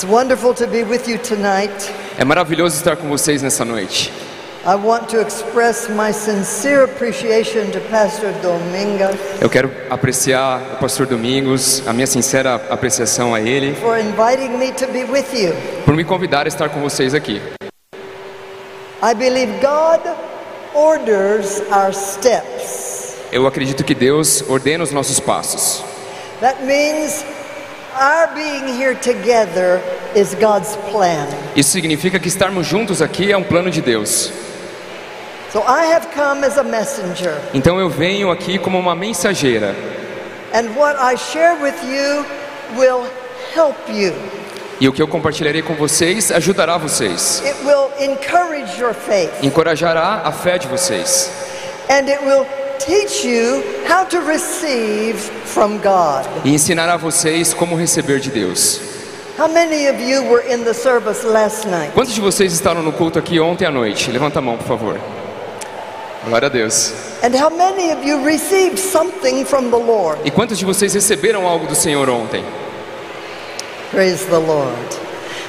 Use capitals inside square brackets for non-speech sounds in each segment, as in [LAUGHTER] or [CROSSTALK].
It's wonderful to be with you tonight. É maravilhoso estar com vocês nessa noite. I want to express my sincere appreciation to Pastor Dominga Eu quero apreciar o pastor Domingos, a minha sincera apreciação a ele, for inviting me to be with you. por me convidar a estar com vocês aqui. I believe God orders our steps. Eu acredito que Deus ordena os nossos passos. That means Isso significa que estarmos juntos aqui é um plano de Deus. So I have come as a messenger, Então eu venho aqui como uma mensageira. and what I share with you will help you. E o que eu compartilharei com vocês ajudará vocês, It will encourage your faith, encorajará a fé de vocês and it will teach you how to receive from God. e ensinará vocês como receber de Deus. How many of you were in the service last night? Quantos de vocês estavam no culto aqui ontem à noite? Levanta a mão, por favor. Glória a Deus. And how many of you received something from the Lord? E quantos de vocês receberam algo do Senhor ontem? Praise the Lord.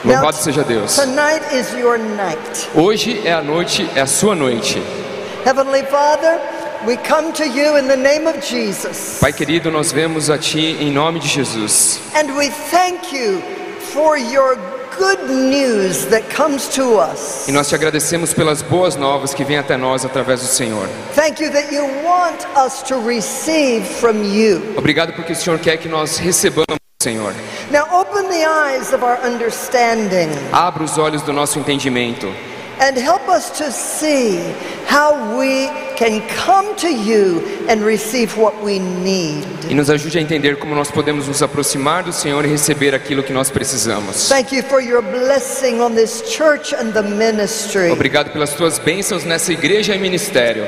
Louvado seja Deus. tonight is your night. Hoje é a noite, é a sua noite. Heavenly Father, we come to you in the name of Jesus. Pai querido, nós vemos a Ti em nome de Jesus. And we thank you for your good news that comes to us. E nós te agradecemos pelas boas novas que vêm até nós através do Senhor. Thank you that you want us to receive from you. Obrigado porque o Senhor quer que nós recebamos, Senhor. Now open the eyes of our understanding Abra os olhos do nosso entendimento and help us to see how we can come to you and receive what we need. e nos ajude a entender como nós podemos nos aproximar do Senhor e receber aquilo que nós precisamos. Thank you for your blessing on this church and the ministry. Obrigado pelas tuas bênçãos nessa igreja e ministério.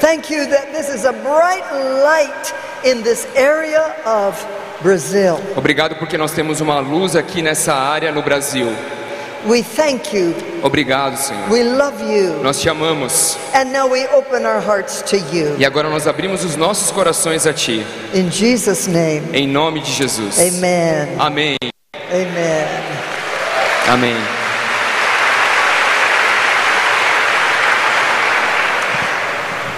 Thank you that this is a bright light in this area of Brazil. Obrigado porque nós temos uma luz aqui nessa área no Brasil. We thank you. Obrigado, Senhor. We love you. Nós te amamos. And now we open our hearts to you. E agora nós abrimos os nossos corações a Ti. In Jesus' name. Em nome de Jesus. Amen. Amém. Amen. Amém.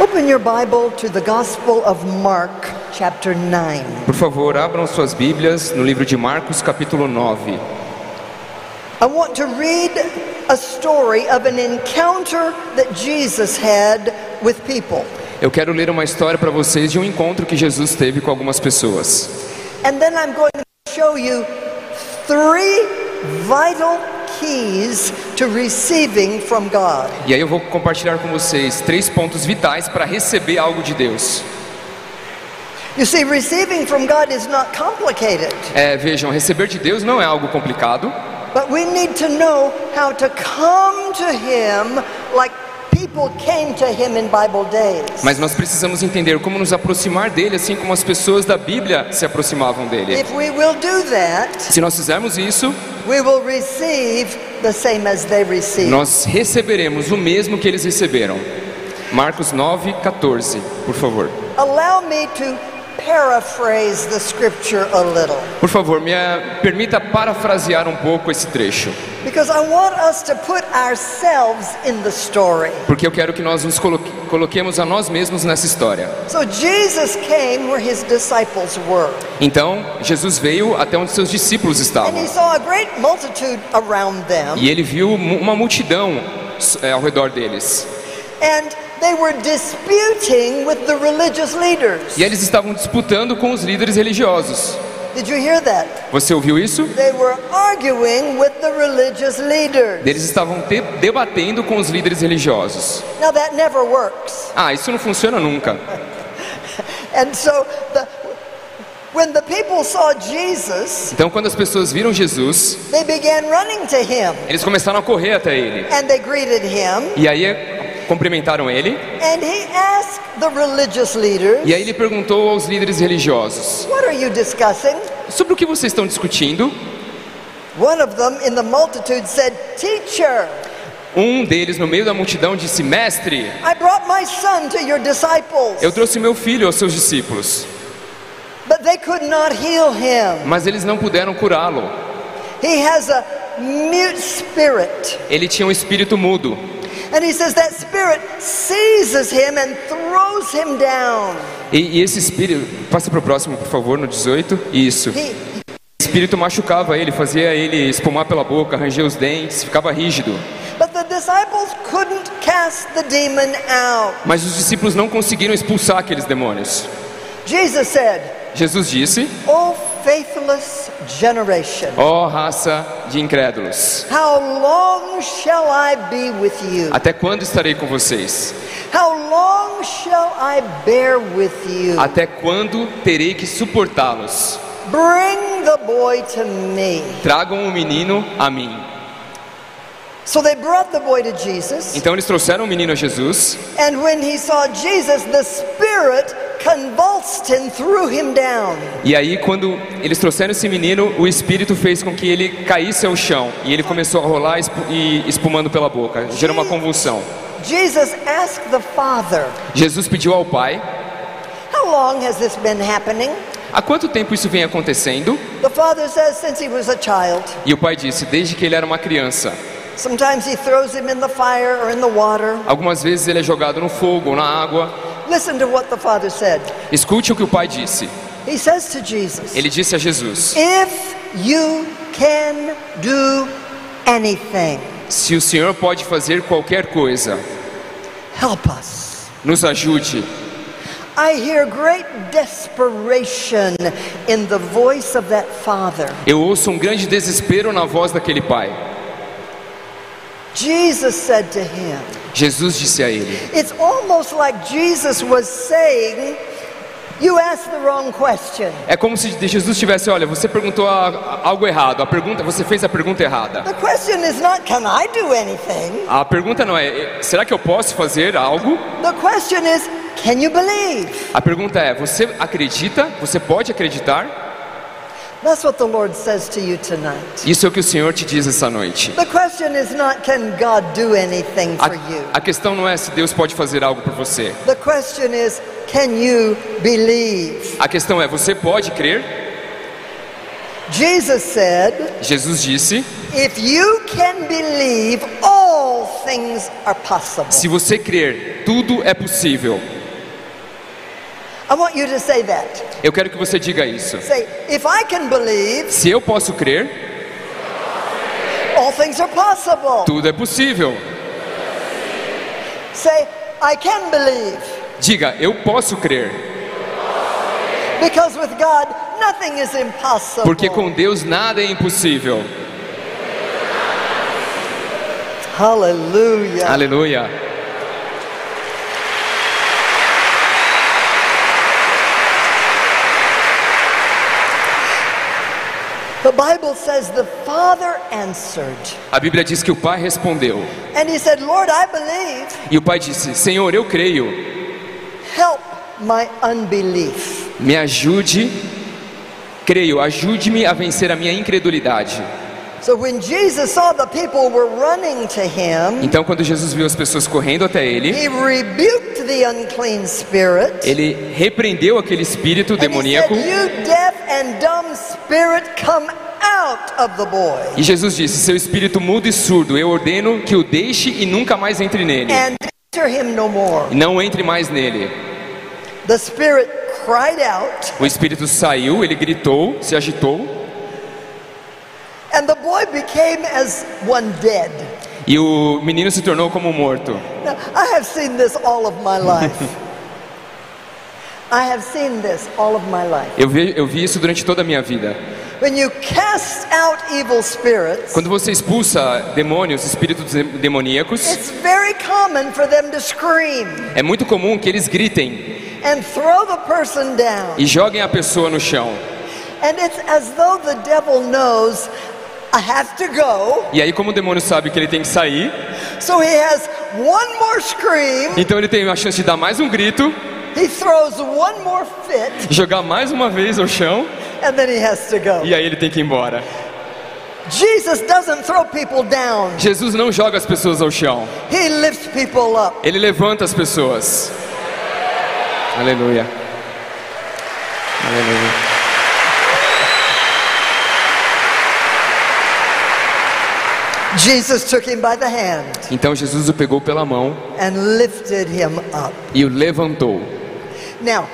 Open your Bible to the Gospel of Mark, chapter 9. Por favor, abram suas Bíblias no livro de Marcos, capítulo 9. I want to read a story of an encounter that Jesus had with people. Eu quero ler uma história para vocês de um encontro que Jesus teve com algumas pessoas. And then I'm going to show you three vital keys to receiving from God. E aí eu vou compartilhar com vocês três pontos vitais para receber algo de Deus. You see, receiving from God is not complicated, É, vejam, receber de Deus não é algo complicado, but we need to know how to come to Him like people came to Him in Bible days. mas nós precisamos entender como nos aproximar dele, assim como as pessoas da Bíblia se aproximavam dele. If we will do that, Se nós fizermos isso, we will receive the same as they received. nós receberemos o mesmo que eles receberam. Marcos 9, 14, por favor. Allow me to paraphrase the scripture a little. Por favor, me eh, permita parafrasear um pouco esse trecho, Because I want us to put ourselves in the story. porque eu quero que nós nos coloque- coloquemos a nós mesmos nessa história. So Jesus came where his disciples were, Então, Jesus veio até onde seus discípulos and estavam, he saw a great multitude around them, e ele viu uma multidão eh, ao redor deles. and they were disputing with the religious leaders. E eles estavam disputando com os líderes religiosos. Did you hear that? Você ouviu isso? They were arguing with the religious leaders. Eles estavam te- debatendo com os líderes religiosos. Now that never works. Ah, isso não funciona nunca. [LAUGHS] And so the when the people saw Jesus, Então, quando as pessoas viram Jesus, they began running to him eles começaram a correr até ele. and they greeted him E aí cumprimentaram ele. leaders, E aí ele perguntou aos líderes religiosos? Sobre o que vocês estão discutindo? One of them in the multitude said, "Teacher, Um deles, no meio da multidão, disse: Mestre, eu trouxe meu filho aos seus discípulos, mas eles não puderam curá-lo. Ele tinha um espírito mudo. And he says that spirit seizes him and throws him down. E, e esse espírito, passa para o próximo, por favor, no 18. Isso. He, O espírito machucava ele, fazia ele espumar pela boca, ranger os dentes, ficava rígido. but the disciples couldn't cast the demon out. Mas os discípulos não conseguiram expulsar aqueles demônios. Jesus said, Jesus disse: O faithless generation, Ó raça de incrédulos, how long shall I be with you? até quando estarei com vocês? How long shall I bear with you? Até quando terei que suportá-los? Bring the boy to me. Tragam o menino a mim. So they brought the boy to Jesus, Então eles trouxeram o menino a Jesus. and when he saw Jesus, the Spirit convulsed him, threw him down. E aí, quando eles trouxeram esse menino, o espírito fez com que ele caísse ao chão. E ele começou a rolar e espumando pela boca. Gerou uma convulsão. Jesus asked the Father, Jesus pediu ao pai: How long has this been happening? Há quanto tempo isso vem acontecendo? The Father says, Since he was a child. E o pai disse: Desde que ele era uma criança. Sometimes he throws him in the fire or in the water. Algumas vezes ele é jogado no fogo ou na água. Listen to what the Father said. Escute o que o pai disse. He says to Jesus, Ele disse a Jesus: If you can do anything, Se o Senhor pode fazer qualquer coisa, help us. nos ajude. I hear great desperation in the voice of that father. Eu ouço um grande desespero na voz daquele pai. Jesus said to him, Jesus disse a ele: It's almost like Jesus was saying, You asked the wrong question. É como se Jesus tivesse, olha, você perguntou a- a- algo errado. A pergunta, você fez a pergunta errada. The question is not, Can I do anything? A pergunta não é, será que eu posso fazer algo? The question is, Can you believe? A pergunta é, você acredita? Você pode acreditar? That's what the Lord says to you tonight. Isso é o que o Senhor te diz essa noite. The question is not, Can God do anything for you? A, questão não é se Deus pode fazer algo por você. The question is, Can you believe? A questão é, você pode crer? Jesus said, Jesus disse: If you can believe, all things are possible. se você crer, tudo é possível. I want you to say that. Eu quero que você diga isso. Say, if I can believe, Se eu posso crer, all things are possible. tudo é possível. Say, I can believe. Diga, eu posso crer. Because with God, nothing is impossible. Porque com Deus nada é impossível. Hallelujah. Aleluia. The Bible says the Father answered. A Bíblia diz que o pai respondeu. And he said, Lord, I believe. E o pai disse: Senhor, eu creio. Help my unbelief. Me ajude. Creio, ajude-me a vencer a minha incredulidade. So when Jesus saw the people were running to him, Então, quando Jesus viu as pessoas correndo até ele, he rebuked the unclean spirit. ele repreendeu aquele espírito demoníaco. said, You deaf and dumb spirit, come out of the boy. E Jesus disse: Seu espírito mudo e surdo, eu ordeno que o deixe e nunca mais entre nele. And enter him no more. E Não entre mais nele. The spirit cried out, O espírito saiu, ele gritou, se agitou, and the boy became as one dead. e o menino se tornou como morto. Now, I have seen this all of my life. [LAUGHS] I have seen this all of my life. Eu vi, eu vi isso durante toda a minha vida. When you cast out evil spirits, Quando você expulsa demônios, espíritos de- demoníacos, it's very common for them to scream é muito comum que eles gritem and throw the person down. e joguem a pessoa no chão. And it's as though the devil knows I have to go, E aí, como o demônio sabe que ele tem que sair, so he has one more scream, então ele tem a chance de dar mais um grito, he throws one more fit, jogar mais uma vez ao chão, and then he has to go. e aí ele tem que ir embora. Jesus doesn't throw people down, Jesus não joga as pessoas ao chão, he lifts people up. ele levanta as pessoas. Aleluia. Aleluia. Jesus took him by the hand Então Jesus o pegou pela mão and lifted him up. e o levantou. Now,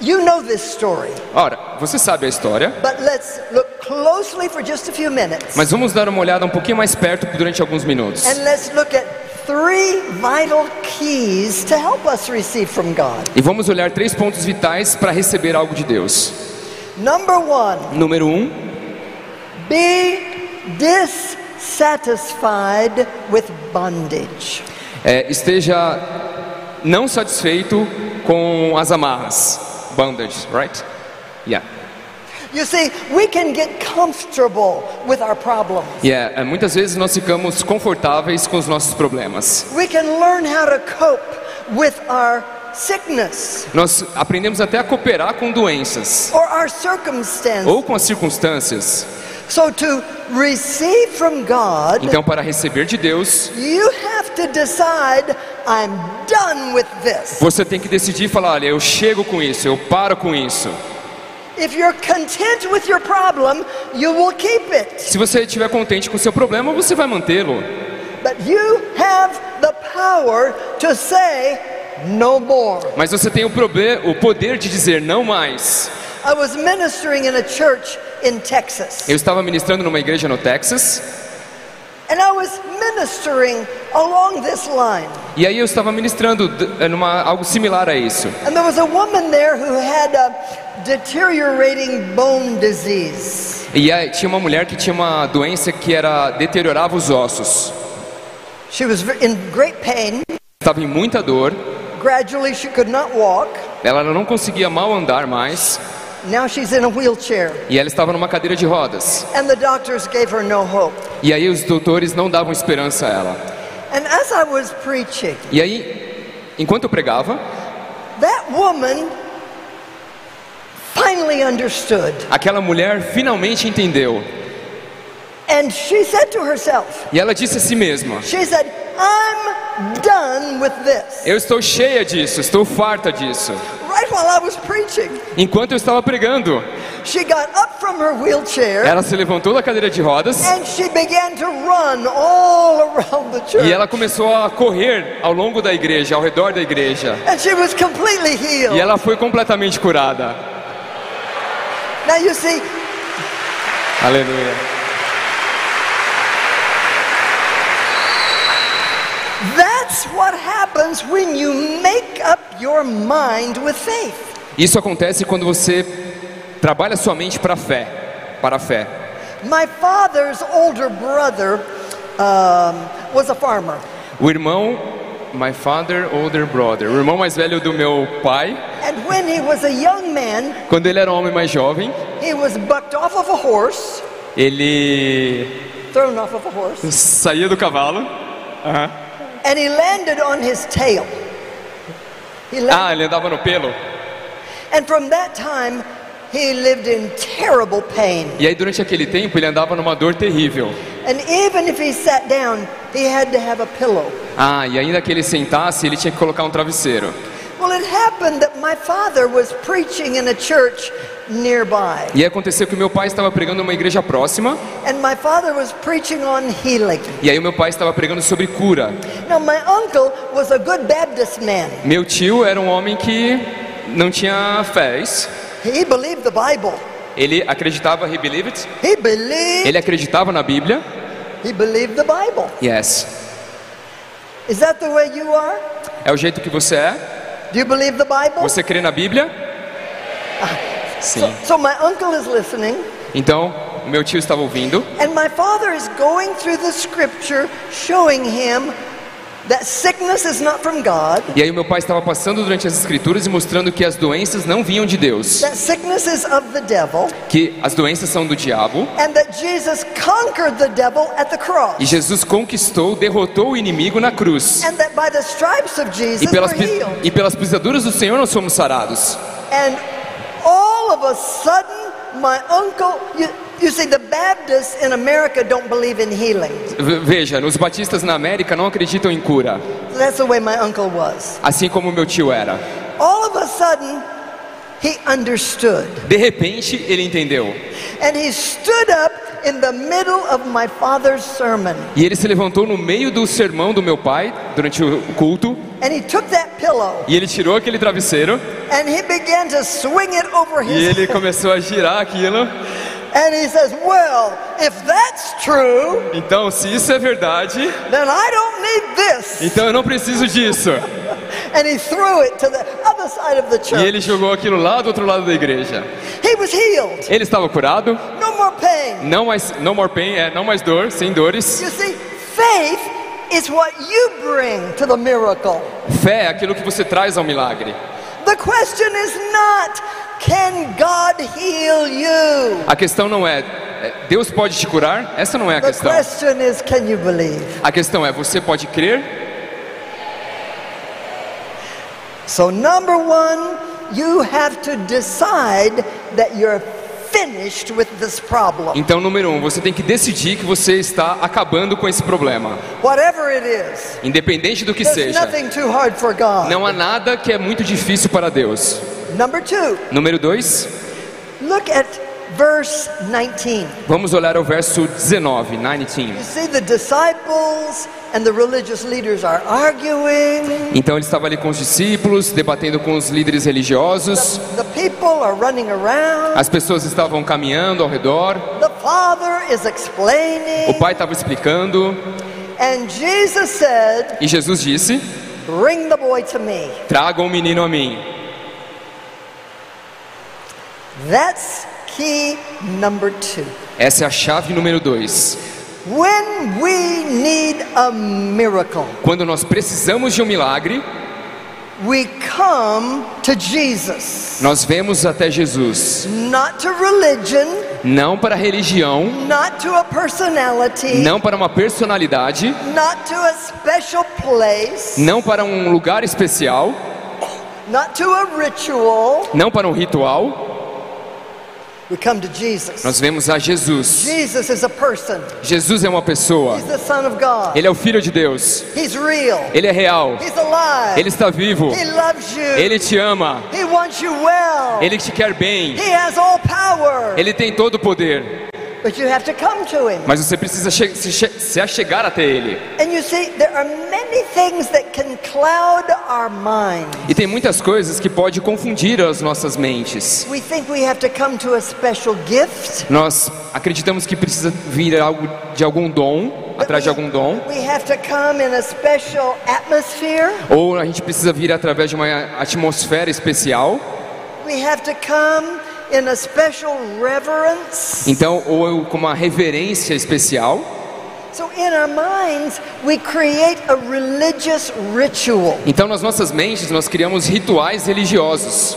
you know this story, Ora, você sabe a história, but let's look closely for just a few minutes. mas vamos dar uma olhada um pouquinho mais perto durante alguns minutos. And let's look at three vital keys to help us receive from God. E vamos olhar três pontos vitais para receber algo de Deus. Number one, Número um, be dissatisfied with bondage. é, esteja não satisfeito com as amarras. Bondage, right? Yeah. You see, we can get comfortable with our problems. Yeah, é, muitas vezes nós ficamos confortáveis com os nossos problemas. We can learn how to cope with our sickness Nós aprendemos até a cooperar com doenças or our circumstances. ou com as circunstâncias. So, to receive from God, Então, para receber de Deus, you have to decide, I'm done with this. você tem que decidir e falar: olha, eu chego com isso, eu paro com isso. If you're content with your problem, you will keep it. Se você estiver contente com o seu problema, você vai mantê-lo. But you have the power to say, no more. Mas você tem o, o poder de dizer não mais. I was ministering in a church in Texas, Eu estava ministrando numa igreja no Texas, and I was ministering along this line. e aí eu estava ministrando d- numa algo similar a isso. And there was a woman there who had a deteriorating bone disease. E aí tinha uma mulher que tinha uma doença que era deteriorava os ossos. She was in great pain. Estava em muita dor, Gradually, she could not walk. ela não conseguia mal andar mais, Now she's in a wheelchair. e ela estava numa cadeira de rodas. And the doctors gave her no hope. E aí os doutores não davam esperança a ela. And as I was preaching, E aí, enquanto eu pregava, that woman finally understood. aquela mulher finalmente entendeu. And she said to herself, E ela disse a si mesma: she said, I'm done with this. Eu estou cheia disso, estou farta disso. Right while I was preaching, Enquanto eu estava pregando, she got up from her wheelchair ela se levantou da cadeira de rodas and she began to run all around the church. e ela começou a correr ao longo da igreja, ao redor da igreja. And she was completely healed. E ela foi completamente curada. Now you see, Aleluia. that's what happens when you make up your mind with faith. Isso acontece quando você trabalha sua mente para a fé, para a fé. My father's older brother um, was a farmer. O irmão, my father, older brother, o irmão mais velho do meu pai, And when he was a young man, quando ele era um homem mais jovem, he was bucked off of a horse, ele thrown off of a horse, saía do cavalo. Aham. And he landed on his tail. He landed, Ah, ele andava no pelo. and from that time, he lived in terrible pain. E aí durante aquele tempo ele andava numa dor terrível. And even if he sat down, he had to have a pillow. Ah, e ainda que ele sentasse, ele tinha que colocar um travesseiro. Well, it happened that my father was preaching in a church nearby, E aconteceu que meu pai estava pregando numa igreja próxima, and my father was preaching on healing. e aí meu pai estava pregando sobre cura. Now, my uncle was a good Baptist man. Meu tio era um homem que não tinha fé, é? He believed the Bible. Ele acreditava, he believed? He believed. Ele acreditava na Bíblia. He believed the Bible. Yes. Is that the way you are? É o jeito que você é? Do you believe the Bible? Você crê na Bíblia? So, Sim. so my uncle is listening, Então, meu tio estava ouvindo and my father is going through the scripture showing him that sickness is not from God, E aí o meu pai estava passando durante as escrituras e mostrando que as doenças não vinham de Deus, that sickness is of the devil, que as doenças são do diabo, and that Jesus conquered the devil at the cross. e Jesus conquistou, derrotou o inimigo na cruz. And that by the stripes of E Jesus pelas, we're pi- healed. e pelas pisaduras do Senhor nós somos sarados. And all of a sudden, my uncle, you, you see, the Baptists in America don't believe in healing. Veja, os batistas na América não acreditam em cura, That's the way my uncle was. assim como meu tio era. All of a sudden, he understood. De repente, ele entendeu. And he stood up in the middle of my father's sermon. E ele se levantou no meio do sermão do meu pai, durante o culto, And he took that pillow e ele tirou aquele travesseiro and he began to swing it over e his ele começou a girar aquilo. And he says, Well, if that's true, Então, se isso é verdade, then I don't need this. então eu não preciso disso. E church. ele jogou aquilo lá do outro lado da igreja. He was healed. Ele estava curado, No more pain. não mais, no more pain, é, não mais dor, sem dores. You see, faith is what you bring to the miracle. Fé é aquilo que você traz ao milagre. The question is not, can God heal you? A questão não é, é, Deus pode te curar? Essa não é a The questão. question is, can you believe? A questão é, você pode crer? So, number one, you have to decide that you're finished with this problem. Então, número um, você tem que decidir que você está acabando com esse problema. Whatever it is, Independente do que there's seja. nothing too hard for God. Não há nada que é muito difícil para Deus. Number two, Número dois, look at verse 19. vamos olhar o verso 19, 19. You see, the disciples and the religious leaders are arguing. Então ele estava ali com os discípulos, debatendo com os líderes religiosos. The people are running around. As pessoas estavam caminhando ao redor. The Father is O pai estava explicando. And Jesus said, E Jesus disse: Bring the boy to me. Tragam o menino a mim. That's key number two. Essa é a chave número dois. When we need a miracle, Quando nós precisamos de um milagre, we come to Jesus. nós vemos até Jesus. Not to religion, Não para a religião, not to a personality, não para uma personalidade, not to a special place, não para um lugar especial, not to a ritual. não para um ritual. We come to Jesus. Nós vemos a Jesus. Jesus is a person. Jesus é uma pessoa. He's the Son of God. Ele é o Filho de Deus. He's real. Ele é real. He's alive. Ele está vivo. He loves you. Ele te ama. He wants you well. Ele te quer bem. He has all power. Ele tem todo o poder. But you have to come to him. Mas você precisa se, se achegar até Ele. And you see, there are many things that can cloud. E tem muitas coisas que pode confundir as nossas mentes. We think we have to come to a special gift. Nós acreditamos que precisa vir algo de algum dom, atrás de algum dom, We have to come in a special atmosphere. ou a gente precisa vir através de uma atmosfera especial. We have to come in a special reverence. Então, ou com uma reverência especial. Então, nas nossas mentes, nós criamos rituais religiosos.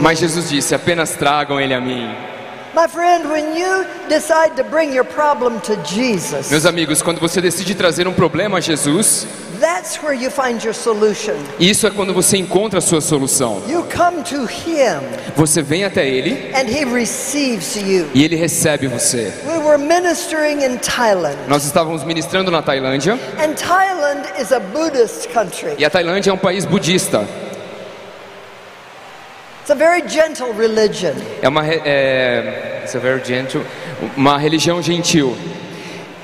Mas Jesus disse: apenas tragam ele a mim. My friend, when you decide to bring your problem to Jesus, Meus amigos, quando você decide trazer um problema a Jesus, that's where you find your solution. isso é quando você encontra a sua solução. You come to him Você vem até ele and he receives you. e ele recebe você. We were ministering in Thailand, Nós estávamos ministrando na Tailândia and Thailand is a Buddhist country. e a Tailândia é um país budista. It's a very gentle religion. É uma é, it's a very gentle, uma religião gentil.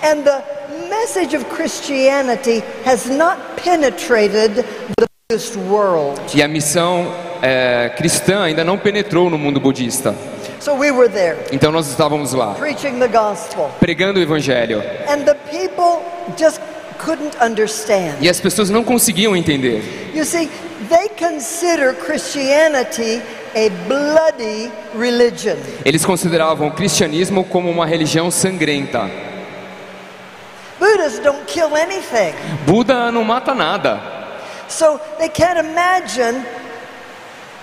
And the message of Christianity has not penetrated the Buddhist world. E a missão é, cristã ainda não penetrou no mundo budista. So we were there Então nós estávamos lá preaching the gospel. pregando o evangelho And the people just couldn't understand. e as pessoas não conseguiam entender. You see, they consider Christianity a bloody religion. Eles consideravam o cristianismo como uma religião sangrenta. Buddhists don't kill anything. Buda não mata nada. So they can't imagine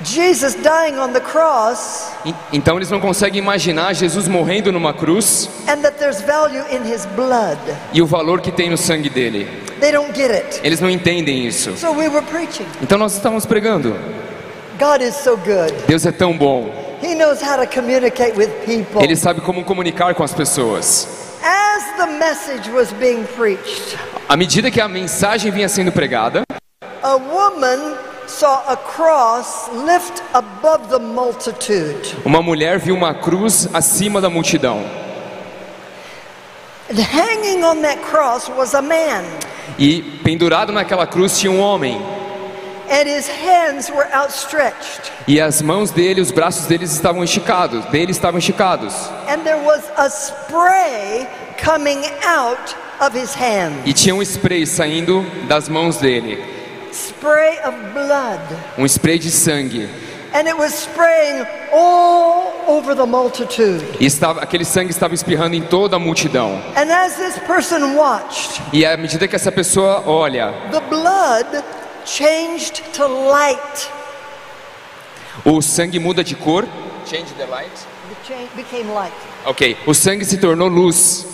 Jesus dying on the cross Então eles não conseguem imaginar Jesus morrendo numa cruz and that there's value in his blood. e o valor que tem no sangue dele. They don't get it. Eles não entendem isso. So we were preaching. Então nós estávamos pregando. God is so good. Deus é tão bom. He knows how to communicate with people. Ele sabe como comunicar com as pessoas. As the message was being preached, À medida que a mensagem vinha sendo pregada, a woman saw a cross lift above the multitude. Uma mulher viu uma cruz acima da multidão. And hanging on that cross was a man, E pendurado naquela cruz tinha um homem. and his hands were outstretched. E as mãos dele, os braços deles estavam esticados, dele estavam esticados. And there was a spray coming out of his hand. E tinha um spray saindo das mãos dele, Spray of blood. um spray de sangue. And it was spraying all over the multitude. E estava, aquele sangue estava espirrando em toda a multidão. And as this person watched, E à medida que essa pessoa olha, the blood changed to light. o sangue muda de cor. Change the light. Became light. Ok. O sangue se tornou luz.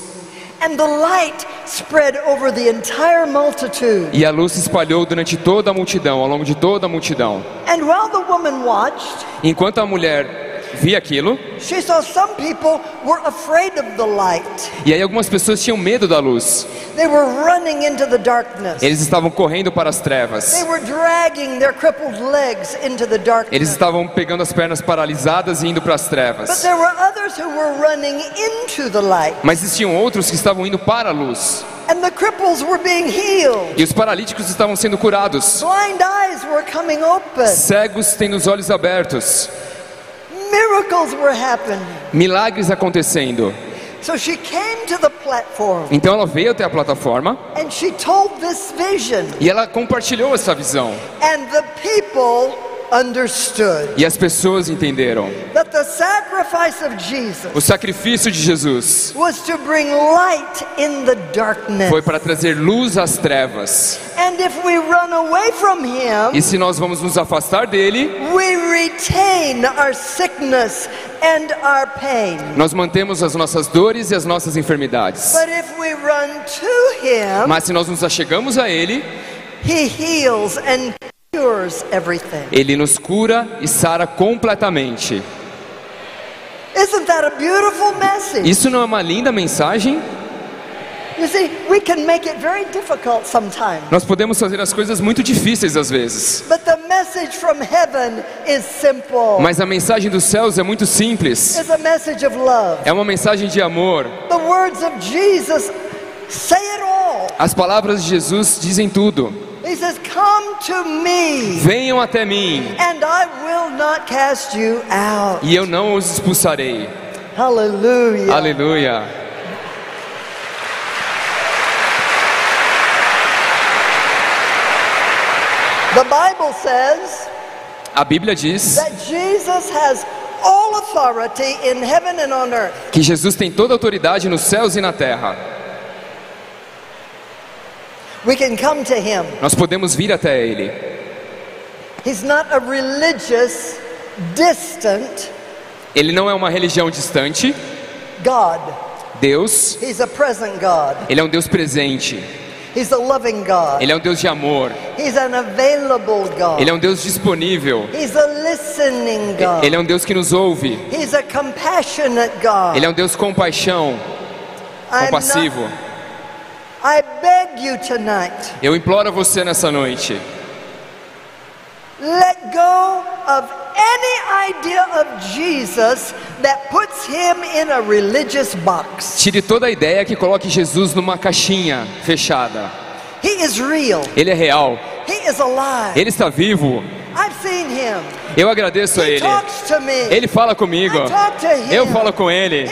E a luz se espalhou durante toda a multidão, ao longo de toda a multidão. And while the woman watched, Enquanto a mulher via aquilo, she saw some people were afraid of the light. e aí algumas pessoas tinham medo da luz. They were running into the darkness. Eles estavam correndo para as trevas. They were dragging their crippled legs into the Eles darkness. estavam pegando as pernas paralisadas e indo para as But trevas. there were others who were running into the light. Mas existiam outros que estavam indo para a luz. And the cripples were being healed. E os paralíticos estavam sendo curados. Blind eyes were coming open. Cegos tendo os olhos abertos. Miracles were happening. Milagres acontecendo. So she came to the platform Então ela veio até a plataforma and she told this vision. e ela compartilhou essa visão. And the people E as pessoas entenderam. that the sacrifice of Jesus O sacrifício de Jesus was to bring light in the darkness. foi para trazer luz às trevas. And if we run away from Him, E se nós vamos nos afastar dele, we retain our sickness and our pain. nós mantemos as nossas dores e as nossas enfermidades. But if we run to Him, Mas se nós nos achegamos a ele, He heals and. Ele nos cura e sara completamente. Isn't that a beautiful message? Isso não é uma linda mensagem? Nós podemos fazer as coisas muito difíceis às vezes. But the message from heaven is simple. Mas a mensagem dos céus é muito simples. É uma mensagem de amor. As palavras de Jesus dizem tudo. He says, Come to me, Venham até mim and I will not cast you out. e eu não os expulsarei. Hallelujah. Aleluia. The Bible says A Bíblia diz that Jesus has all authority in heaven and on earth. que Jesus tem toda a autoridade nos céus e na terra. We can come to him. Nós podemos vir até Ele. He's not a religious, distant Ele não é uma religião distante. God. Deus, He's a present God. Ele é um Deus presente. He's a loving God. Ele é um Deus de amor. He's an available God. Ele é um Deus disponível. He's a listening God. Ele é um Deus que nos ouve. He's a compassionate God. Ele é um Deus com paixão, I'm compassivo. I beg you tonight, Eu imploro a você nessa noite. let go of any idea of Jesus that puts him in a religious box. Tire toda a ideia que coloque Jesus numa caixinha fechada. He is real. Ele é real. He is alive. Ele está vivo. I've seen him. Eu agradeço a Ele. Ele fala comigo. Eu falo com Ele.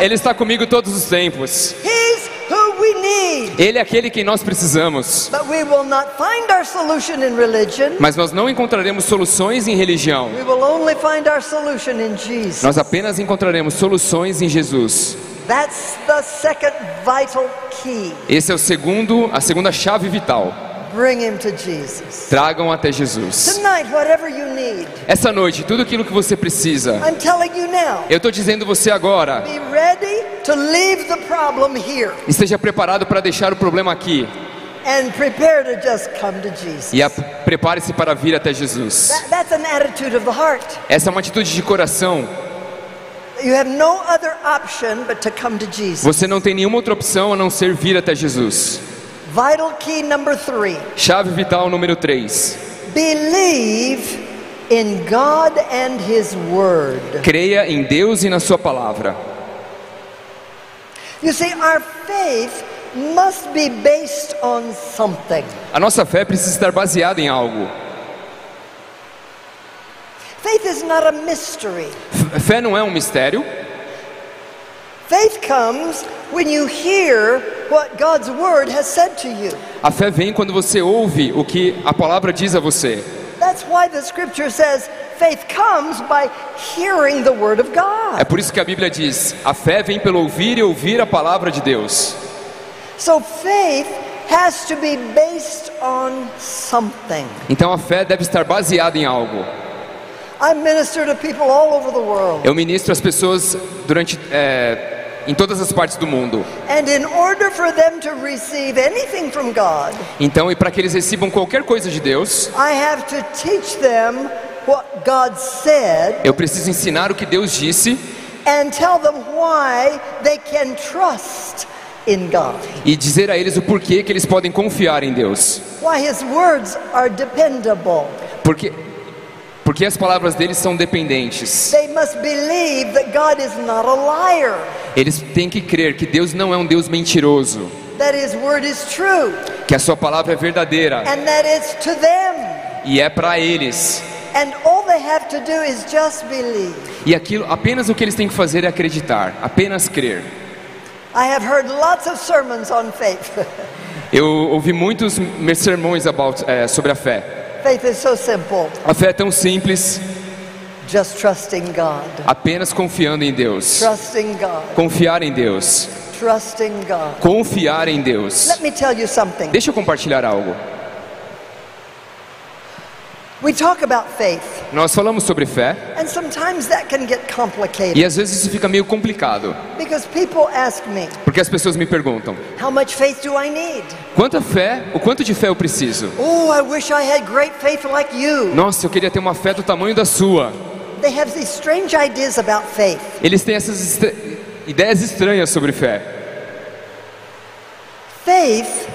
Ele está comigo todos os tempos. He's. Ele é aquele que nós precisamos. But we will not find our solution in religion. Mas nós não encontraremos soluções em religião. We will only find our solution in Jesus. Nós apenas encontraremos soluções em Jesus. That's the second vital key. Esse é o segundo, a segunda chave vital. Bring him to Jesus. Tragam até Jesus. Tonight, whatever you need, Essa noite, tudo aquilo que você precisa. I'm telling you now, Eu estou dizendo você agora. be ready to leave the problem here Esteja preparado para deixar o problema aqui. and prepare to just come to Jesus. E prepare-se para vir até Jesus. That- that's an attitude of the heart. Essa é uma atitude de coração. You have no other option but to come to Jesus. Você não tem nenhuma outra opção a não ser vir até Jesus. Vital key number three Chave vital número 3. believe in God and His Word. Creia em Deus e na sua palavra. You see, our faith must be based on something. A nossa fé precisa estar baseada em algo. Faith is not a mystery. Fé não é um mistério. Faith comes when you hear what God's Word has said to you. A fé vem quando você ouve o que a palavra diz a você. That's why the scripture says faith comes by hearing the Word of É God. por isso que a Bíblia diz: a fé vem pelo ouvir e ouvir a palavra de Deus. So faith has to be based on something. Então a fé deve estar baseada em algo. I minister to people all over the world. Eu ministro as pessoas durante é, em todas as partes do mundo. And in order for them to receive anything from God, Então, e para que eles recebam qualquer coisa de Deus, I have to teach them what God said eu preciso ensinar o que Deus disse and tell them why they can trust in God. e dizer a eles o porquê que eles podem confiar em Deus. Why His words are dependable. Porque porque as palavras deles são dependentes. Eles têm que crer que Deus não é um Deus mentiroso, que a sua palavra é verdadeira e é para eles. E aquilo, apenas o que eles têm que fazer é acreditar, apenas crer. [LAUGHS] Eu ouvi muitos sermões about, é, sobre a fé. Faith is so simple. A fé é tão simples, Just trusting God. apenas confiando em Deus. Trusting God. Confiar em Deus. Trusting God. Confiar em Deus. Let me tell you something. Deixa eu compartilhar algo. We talk about faith, Nós falamos sobre fé and sometimes that can get complicated e às vezes isso fica meio complicado, because people ask me, porque as pessoas me perguntam: How much faith do I need? quanta fé, o quanto de fé eu preciso? Oh, I wish I had great faith like you. Nossa, eu queria ter uma fé do tamanho da sua. They have these strange ideas about faith. Eles têm essas estra- ideias estranhas sobre fé. Faith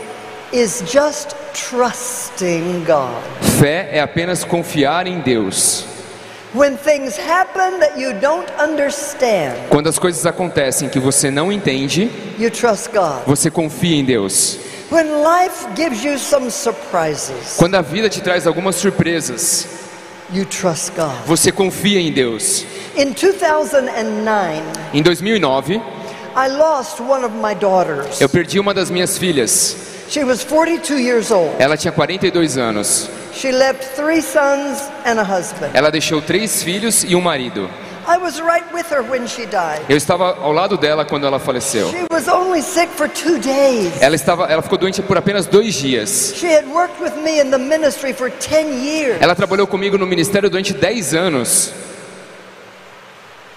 is just trusting God. Fé é apenas confiar em Deus. When things happen that you don't understand, Quando as coisas acontecem que você não entende, you trust God. você confia em Deus. When life gives you some surprises, Quando a vida te traz algumas surpresas, you trust God. você confia em Deus. In 2009, Em 2009, I lost one of my daughters. eu perdi uma das minhas filhas. She was 42 years old. Ela tinha 42 anos. She left three sons and a husband. Ela deixou três filhos e um marido. I was right with her when she died. Eu estava ao lado dela quando ela faleceu. She was only sick for two days. Ela estava, ela ficou doente por apenas dois dias. She had worked with me in the ministry for 10 years. Ela trabalhou comigo no ministério durante 10 anos.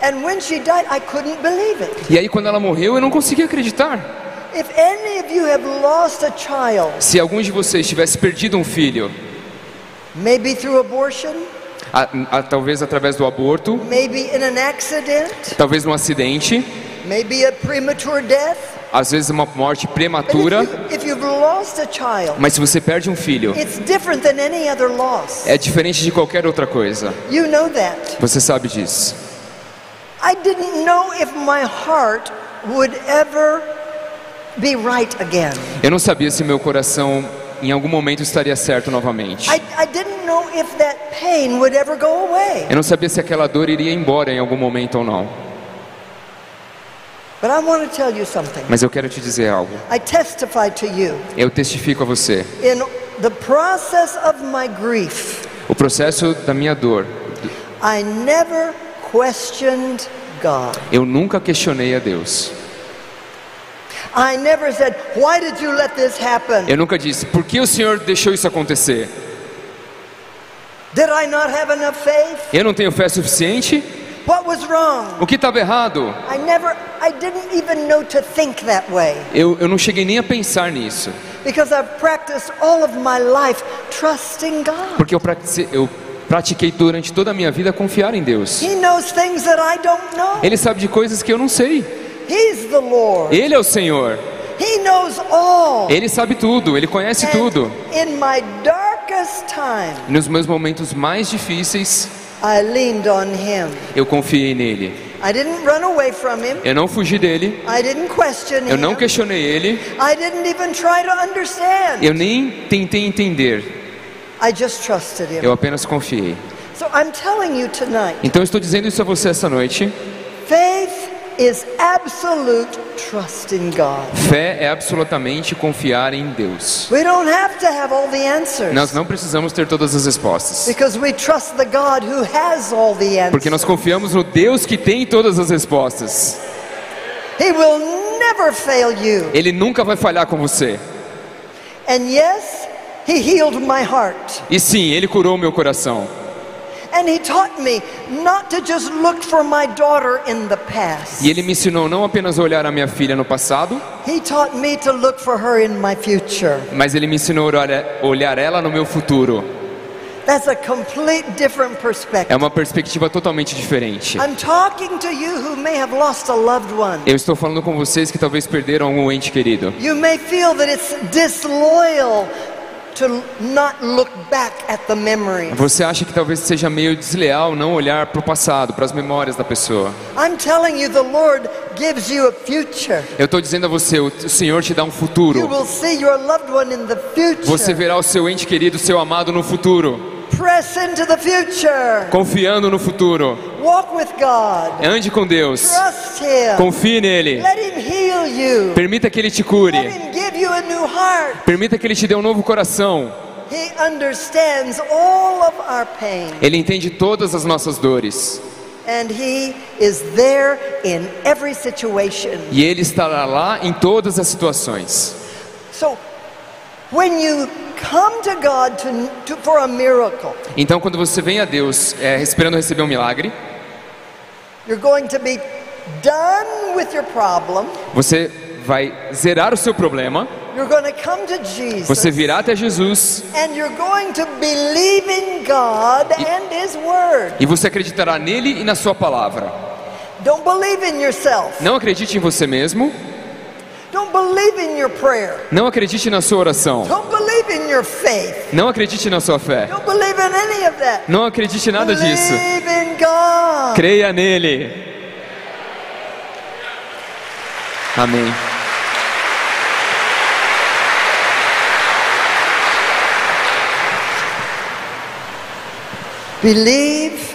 And when she died, I couldn't believe it. E aí quando ela morreu, eu não conseguia acreditar. If any of you have lost a child, Se algum de vocês tivesse perdido um filho, maybe through abortion, a- a- talvez através do aborto, maybe in an accident, talvez num acidente, maybe a premature death, às vezes uma morte but if, prematura, you, if you've lost a child, mas se você perde um filho, it's different than any other loss. é diferente de qualquer outra coisa. You know that. Você sabe disso. I didn't know if my heart would ever be right again. Eu não sabia se meu coração em algum momento estaria certo novamente. I, I didn't know if that pain would ever go away. Eu não sabia se aquela dor iria embora em algum momento ou não. But I want to tell you something. Mas eu quero te dizer algo. I testify to you Eu testifico a você. in the process of my grief, O processo da minha dor, I never questioned God. eu nunca questionei a Deus. I never said, Why did you let this happen? Eu nunca disse, por que o Senhor deixou isso acontecer? Did I not have enough faith? Eu não tenho fé suficiente? What was wrong? O que estava errado? I never, I didn't even know to think that way Eu, eu não cheguei nem a pensar nisso. because I've practiced all of my life trusting God. Porque eu pratiquei, eu pratiquei durante toda a minha vida confiar em Deus. Ele sabe de coisas que eu não sei. He's the Lord. Ele é o Senhor. He knows all. Ele sabe tudo, ele conhece And tudo. in my darkest time, nos meus momentos mais difíceis, I leaned on Him. eu confiei nele. I didn't run away from Him. Eu não fugi dele, I didn't question eu não questionei ele, I didn't even try to understand. eu nem tentei entender, I just trusted Him. eu apenas confiei. So I'm telling you tonight, Então eu estou dizendo isso a você essa noite. faith is absolute trust in God. Fé é absolutamente confiar em Deus. We don't have to have all the answers Nós não precisamos ter todas as respostas. because we trust the God who has all the Porque nós answers. confiamos no Deus que tem todas as respostas. He will never fail you. Ele nunca vai falhar com você. And yes, He healed my heart. E sim, Ele curou meu coração. And He taught me not to just look for my daughter in the past. E Ele me ensinou não apenas a olhar a minha filha no passado, He taught me to look for her in my future. mas Ele me ensinou a olhar- olhar ela no meu futuro. That's a complete different perspective. É uma perspectiva totalmente diferente. I'm talking to you who may have lost a loved one. Eu estou falando com vocês que talvez perderam algum ente querido. You may feel that it's disloyal Você acha que talvez seja meio desleal não olhar para o passado, para as memórias da pessoa. I'm telling you, the Lord gives you a future. Eu estou dizendo a você, o o Senhor te dá um You futuro. will see your loved one in the Você verá o seu ente querido, seu amado no futuro. Press into the future. Confiando no futuro. Walk with God. Ande com Deus. Trust Him. Confie nele. Let Him heal you. Permita que ele te Let cure. Him give you a new heart. Permita que ele te dê um novo coração. He understands all of our pain. Ele entende todas as nossas dores. And He is there in every situation. E ele estará lá em todas as situações. So, Então, quando você vem a Deus é, esperando receber um milagre, you're going to be done with your problem. você vai zerar o seu problema, You're going to come to Jesus. você virá até Jesus And you're going to believe in God and His Word. e você acreditará nele e na sua palavra. Don't believe in yourself. Não acredite em você mesmo, Don't believe in your prayer. Não acredite na sua oração, Don't believe in your faith. não acredite na sua fé, Don't believe in any of that. não acredite em nada disso. Creia nele. Amém. Believe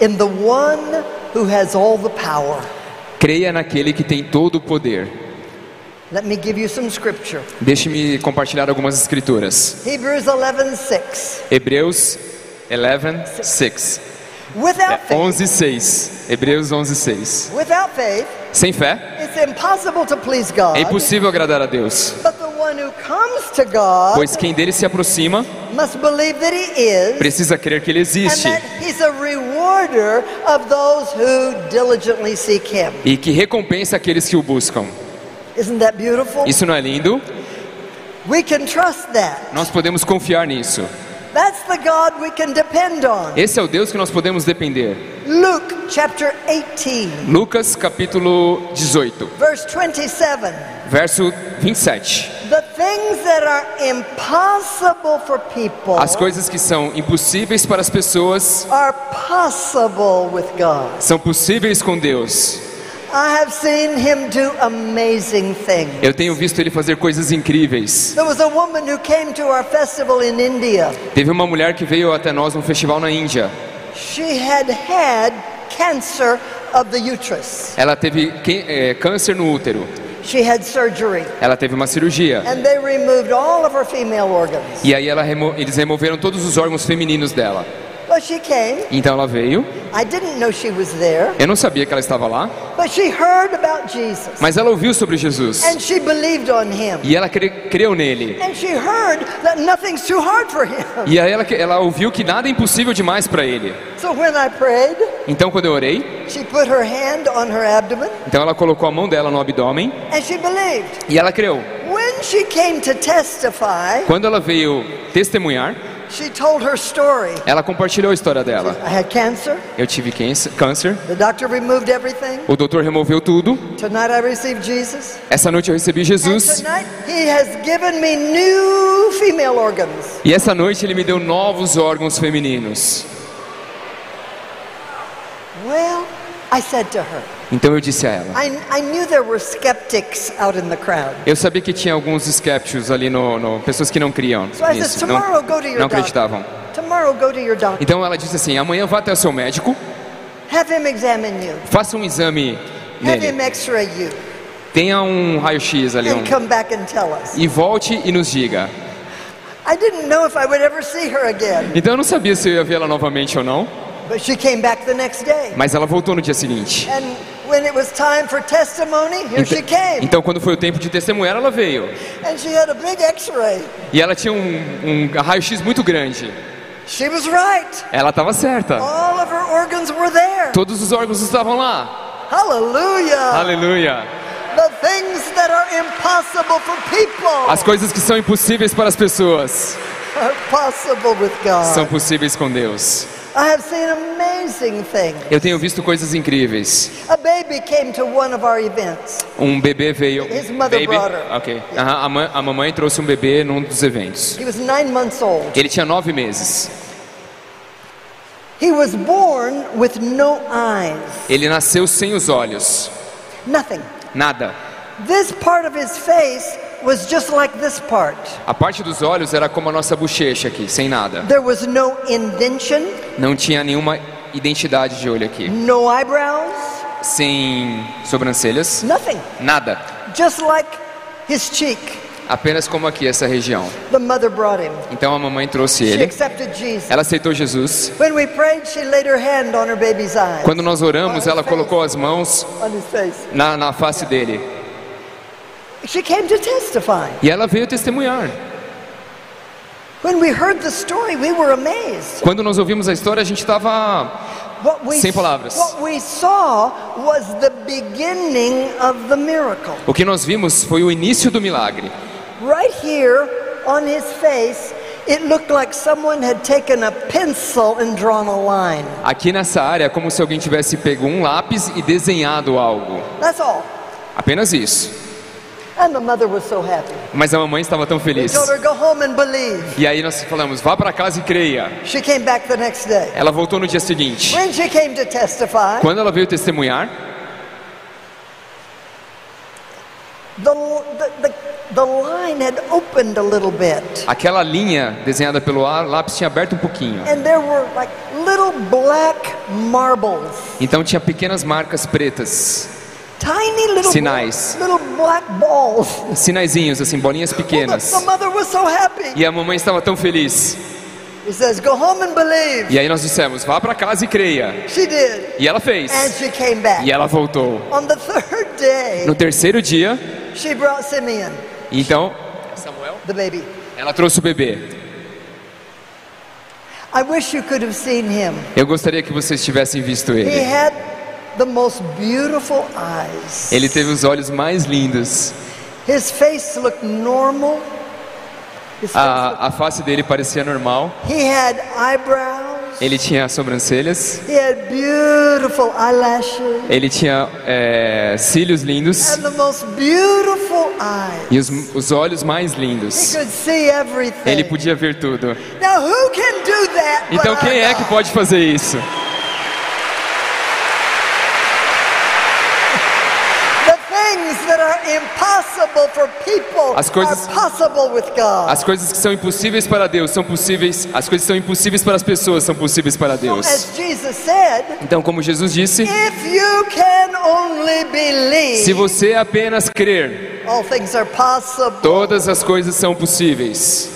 in the one who has all the power. Creia naquele que tem todo o poder. Let me give you some scripture. Deixe-me compartilhar algumas escrituras. Hebrews 11:6. Hebreus 11, 6. Without É, faith, 11, 6. Hebreus 11, 6. without faith, Sem fé, it's impossible to please God. é impossível agradar a Deus. But the one who comes to God Pois quem dele se aproxima precisa crer que ele existe that he's a rewarder of those who diligently seek him. e que recompensa aqueles que o buscam. Isn't that beautiful? Isso não é lindo? We can trust that. Nós podemos confiar nisso. That's the God we can depend on. Esse é o Deus que nós podemos depender. Luke chapter 18, Lucas capítulo 18, verse 27. Verso 27. The things that are impossible for people As coisas que são impossíveis para as pessoas são possíveis com Deus. I have seen him do amazing things. Eu tenho visto ele fazer coisas incríveis. There was a woman who came to our festival in India. Teve uma mulher que veio até nós num festival na Índia. She had had cancer of the uterus. Ela teve é, câncer no útero. She had surgery. Ela teve uma cirurgia. And they removed all of her female organs. E aí remo- eles removeram todos os órgãos femininos dela. She came. Então ela veio. I didn't know she was there. Eu não sabia que ela estava lá, But she heard about Jesus. mas ela ouviu sobre Jesus. And she believed on him. E ela cre- creu nele. And she heard that nothing's too hard for him. E aí ela, ela ouviu que nada é impossível demais para ele. So when I prayed, Então quando eu orei, she put her hand on her abdomen então ela colocou a mão dela no abdômen and she believed. e ela creu. When she came to testify, Quando ela veio testemunhar, She told her story. Ela compartilhou a história dela. I had cancer. Eu tive câncer- The doctor removed everything. o doutor removeu tudo. Tonight I received Jesus. Essa noite eu recebi And Jesus tonight he has given me new female organs. e essa noite ele me deu novos órgãos femininos. Well, I said to her, Então eu disse a ela. I, I knew there were skeptics out in the crowd. Eu sabia que tinha alguns escépticos ali no, no pessoas que não criam So nisso, não, tomorrow go to your não acreditavam. Tomorrow go to your doctor. Então ela disse assim: amanhã vá até o seu médico, Have him examine you. faça um exame nele, tenha um raio-x ali um, And come back and tell us. e volte e nos diga. I didn't know if I would ever see her again. Então eu não sabia se eu ia vê-la novamente ou não, But she came back the next day. mas ela voltou no dia seguinte. And when it was time for testimony, here she Então, came. então quando foi o tempo de testemunhar, ela veio. And she had a big x-ray. E ela tinha um, um raio-x muito grande. She was right. Ela estava certa. All of her organs were there. Todos os órgãos estavam lá. Hallelujah. Aleluia. The things that are impossible for people As coisas que são impossíveis para as pessoas are possible with são God. possíveis com Deus. I have seen amazing things. Eu tenho visto coisas incríveis. A baby came to one of our events. Um bebê veio. His mother Baby? brought her. Ok. Aham, a, ma- a mamãe trouxe um bebê num dos eventos. He was nine months old. Ele tinha nove meses. He was born with no eyes, Ele nasceu sem os olhos. nothing. Nada. This part of his face was just like this part. A parte dos olhos era como a nossa bochecha aqui, sem nada. There was no indention, Não tinha nenhuma identidade de olho aqui. no eyebrows, Sem sobrancelhas. nothing. Nada. Just like his cheek. Apenas como aqui, essa região. The mother brought him. Então a mamãe trouxe She ele. accepted Jesus. Ela aceitou Jesus. When we prayed, she laid her hand on her baby's eyes, Quando nós oramos, ela colocou as mãos on na, na face dele. She came to testify. E ela veio testemunhar. When we heard the story, we were amazed. Quando nós ouvimos a história, a gente estava Sem palavras. what we saw was the beginning of the miracle. O que nós vimos foi o início do milagre. Right here on his face, it looked like someone had taken a pencil and drawn a line. Aqui nessa área é como se alguém tivesse pego um lápis e desenhado algo. That's all. Apenas isso. Mas a mamãe estava tão feliz. told her, go home and believe. E aí nós falamos, vá para casa e creia. She came back the next day. Ela voltou no dia seguinte. When she came to testify, Quando ela veio testemunhar, the, the, the, the line had opened a little bit. aquela linha desenhada pelo lá- lápis tinha aberto um pouquinho. And there were like little black marbles. Então tinha pequenas marcas pretas, Tiny little, Sinais. little black balls. sinaizinhos assim, bolinhas The, pequenas. the mother was so happy. E a mamãe estava tão feliz. He says, Go home and believe. E aí nós dissemos, vá para casa e creia. She did. E ela fez. And she came back. E ela voltou. On the third day, No terceiro dia, she brought Simeon, então, Samuel, the baby. ela trouxe o bebê. I wish you could have seen him. Eu gostaria que vocês tivessem visto He ele. had the most beautiful eyes. Ele teve os olhos mais lindos. His face looked normal. His face A, a face dele parecia normal. looked- he had eyebrows. Ele tinha sobrancelhas. He had beautiful eyelashes Ele tinha é, cílios lindos. E os, os olhos mais lindos. Ele podia ver tudo. Now who can do that? but Então quem é que pode fazer isso? The things that are impossible for people As coisas- are possible with God. As coisas que são impossíveis para Deus são possíveis. As coisas que são impossíveis para as pessoas são possíveis para Deus. Então, como Jesus disse, se você apenas crer, todas as coisas são possíveis.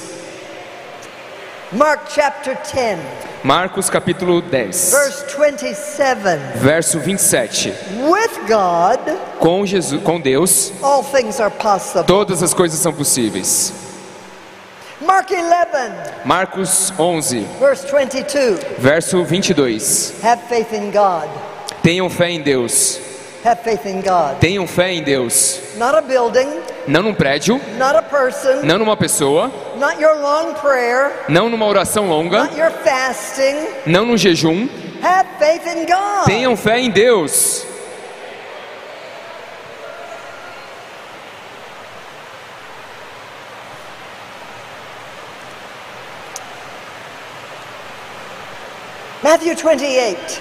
Mark chapter 10, Marcos capítulo 10, verse 27. verso 27. With God, Com Jesus, com Deus, all things are possible. todas as coisas são possíveis. Mark 11, Marcos 11, verse 22. verso 22. Have faith in God. Tenham fé em Deus. Have faith in God. Tenham fé em Deus. Not a building, Não num prédio, not a person, não numa pessoa, not your long prayer, não numa oração longa, not your fasting. não num jejum. Have faith in God. Tenham fé em Deus. Matthew 28,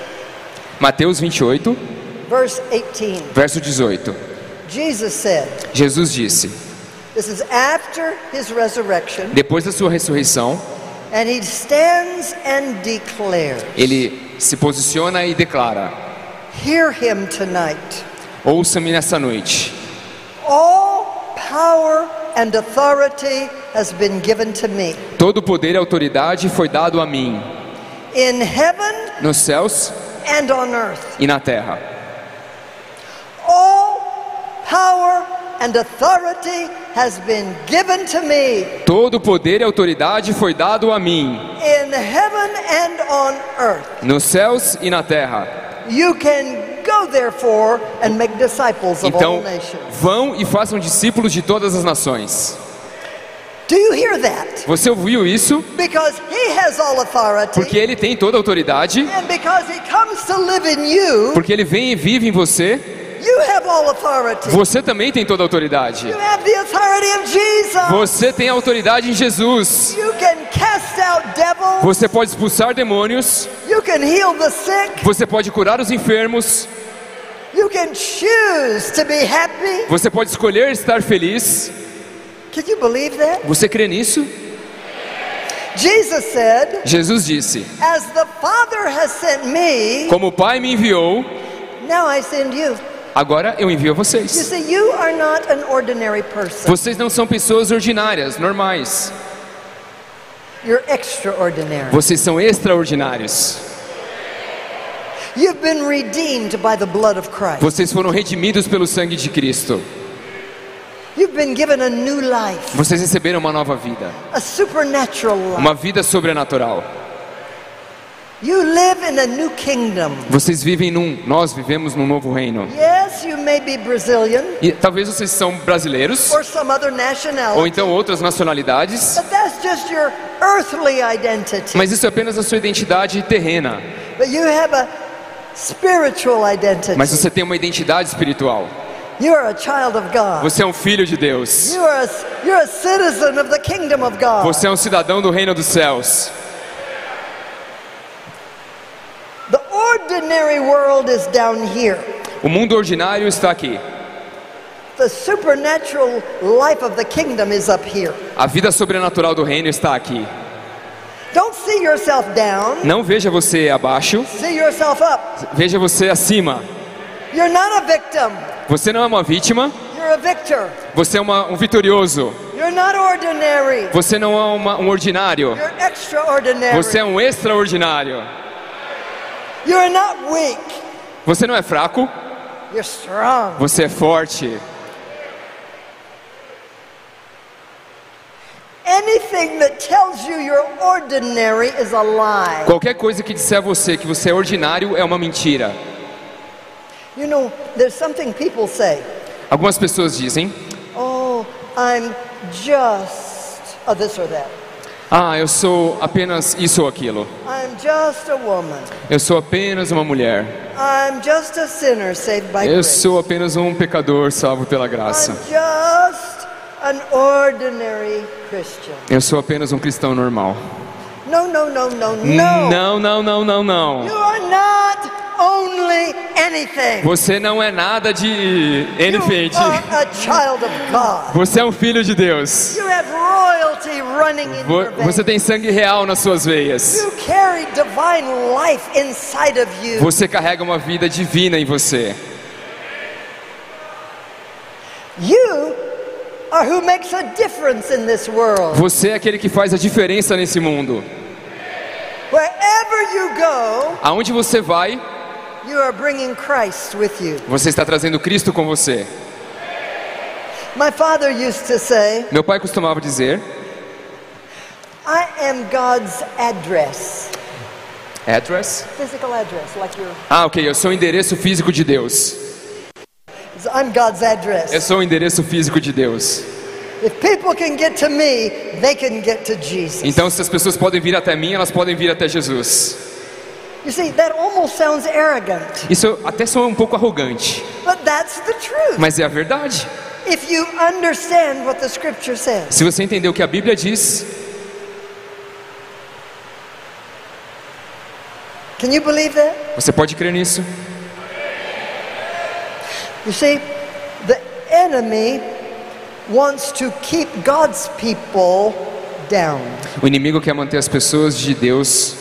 Mateus 28, verse 18. verso 18. Jesus said, Jesus disse: This is after his resurrection, Depois da sua ressurreição, and he stands and declares, ele se posiciona e declara: Hear him tonight. Ouça-me nessa noite. All power and authority has been given to me Todo poder e autoridade foi dado a mim, in heaven nos céus and on earth. e na terra. All power and authority has been given to me Todo o poder e autoridade foi dado a mim, in heaven and on earth. nos céus e na terra. You can go, therefore, and make disciples of all Então, nations. vão e façam discípulos de todas as nações. Do you hear that? Você ouviu isso? Because He has all authority, Porque ele tem toda a autoridade, and because He comes to live in you, porque ele vem e vive em você. You have all authority. Você também tem toda a autoridade. Você tem autoridade em Jesus. Você pode expulsar demônios. Você pode curar os enfermos. Você pode escolher estar feliz. Você crê nisso? Jesus disse: As the Father has sent me, Como o Pai me enviou, agora eu envio a vocês. see. Vocês não são pessoas ordinárias, normais. Vocês são extraordinários. Vocês foram redimidos pelo sangue de Cristo. Vocês receberam uma nova vida, uma vida sobrenatural. You live in a new kingdom. Vocês vivem num, nós vivemos num novo reino. Yes, you may be Brazilian E talvez vocês são brasileiros or some other ou nationality, então outras nacionalidades, but that's just your earthly identity. mas isso é apenas a sua identidade terrena. But you have a spiritual identity. Mas você tem uma identidade espiritual. You are a child of God. Você é um filho de Deus. You are a citizen of the kingdom of God. Você é um cidadão do reino dos céus. The ordinary world is down here. O mundo ordinário está aqui. The supernatural life of the kingdom is up here. A vida sobrenatural do reino está aqui. Don't see yourself down. Não veja você abaixo, See yourself up. veja você acima. You're not a victim. Você não é uma vítima, You're a victor. você é uma- um vitorioso. You're not ordinary. Você não é uma- um ordinário, You're extraordinary. você é um extraordinário. You're not weak. Você não é fraco, You're strong. você é forte. Anything that tells you you're ordinary is a lie. Qualquer coisa que disser a você que você é ordinário é uma mentira. You know, there's something people say. Algumas pessoas dizem: Oh, I'm just a this or that. Ah, eu sou apenas isso ou aquilo. I'm just a woman. Eu sou apenas uma mulher. I'm just a sinner saved by Eu grace. sou apenas um pecador salvo pela graça. Eu sou apenas um cristão normal. No, no, no, no, no. Não, não, não, não, não. You are not only anything. Você não é nada de anything. You are a child of God. Você é um filho de Deus. You have royalty running in Vo- your veins. Você tem sangue real nas suas veias. You carry divine life inside of you. Você carrega uma vida divina em você. You are who makes a difference in this world. Você é aquele que faz a diferença nesse mundo. Wherever you go, Aonde você vai, you are bringing Christ with you. você está trazendo Cristo com você. My father used to say, Meu pai costumava dizer: I am God's address. Address? Physical address, like your. Ah, ok, eu sou o endereço físico de Deus. I'm God's Eu address. sou o endereço físico de Deus. If people can get to me, they can get to Jesus. Então, se as pessoas podem vir até mim, elas podem vir até Jesus. You see, that almost sounds arrogant, Isso até soa um pouco arrogante, but that's the truth. mas é a verdade. If you understand what the scripture says. Se você entender o que a Bíblia diz, Can you believe that? você pode crer nisso. You see, the enemy wants to keep God's people down. O inimigo quer manter as pessoas de Deus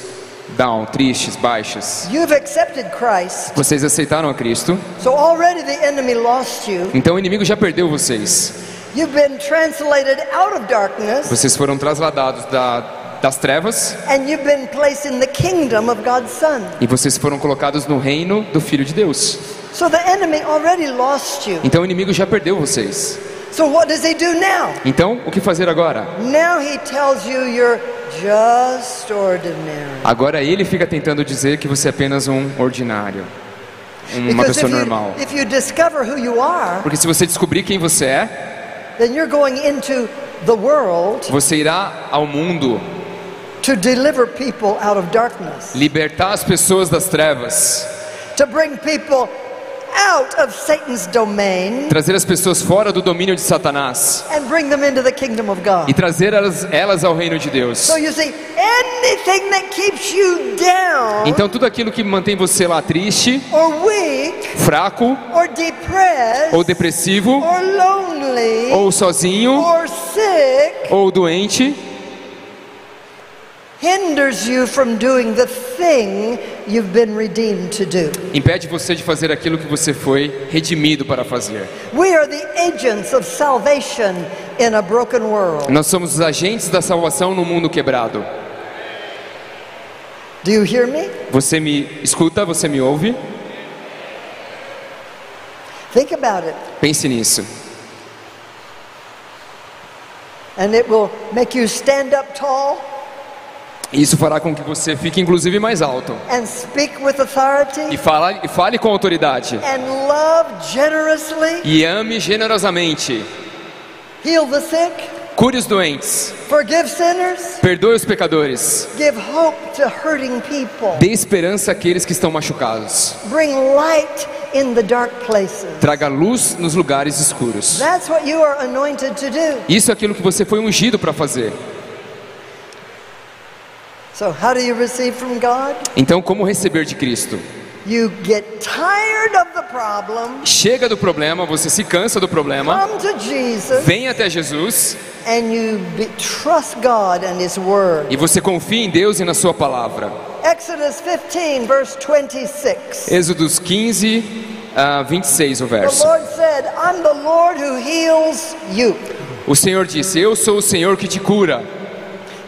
down, tristes, baixas. You've accepted Christ, Vocês aceitaram a Cristo, so already the enemy lost you. então o inimigo já perdeu vocês. You've been translated out of darkness, Vocês foram trasladados da, das trevas and you've been placed in the kingdom of God's Son. e vocês foram colocados no reino do Filho de Deus. So the enemy already lost you. Então o inimigo já perdeu vocês. So what does he do now? Então, o que fazer agora? Now he tells you you're just ordinary. Agora ele fica tentando dizer que você é apenas um ordinário, uma Because pessoa if you, normal. if you discover who you are, Porque se você descobrir quem você é, then you're going into the world você irá ao mundo to deliver people out of darkness, libertar as pessoas das trevas, to bring people out of Satan's domain trazer as pessoas fora do domínio de Satanás and bring them into the kingdom of e trazer elas, elas ao reino de Deus. So you see, anything that keeps you down Então tudo aquilo que mantém você lá triste, or weak fraco or depressed ou depressivo or lonely ou sozinho or sick ou doente, hinders you from doing the thing you've been redeemed to do. impede você de fazer aquilo que você foi redimido para fazer. We are the agents of salvation in a broken world. Nós somos os agentes da salvação no mundo quebrado. Do you hear me? Você me escuta, você me ouve? Think about it. Pense nisso. And it will make you stand up tall Isso fará com que você fique inclusive mais alto and speak with authority e fale, e fale com autoridade and love generously, e ame generosamente. heal the sick, Cure os doentes, forgive sinners, perdoe os pecadores, give hope to hurting people, dê esperança àqueles que estão machucados, bring light in the dark places. traga luz nos lugares escuros. That's what you are anointed to do. Isso é aquilo que você foi ungido para fazer. So, how do you receive from God? Então, como receber de Cristo? You get tired of the problem, Chega do problema, você se cansa do problema, come to Jesus, vem até Jesus and you trust God and His Word. e você confia em Deus e na Sua palavra. Exodus 15, verse 26. Êxodos 15, ah, 26, o The verso. Lord said, I'm the Lord who heals you. O Senhor disse: Eu sou o Senhor que te cura.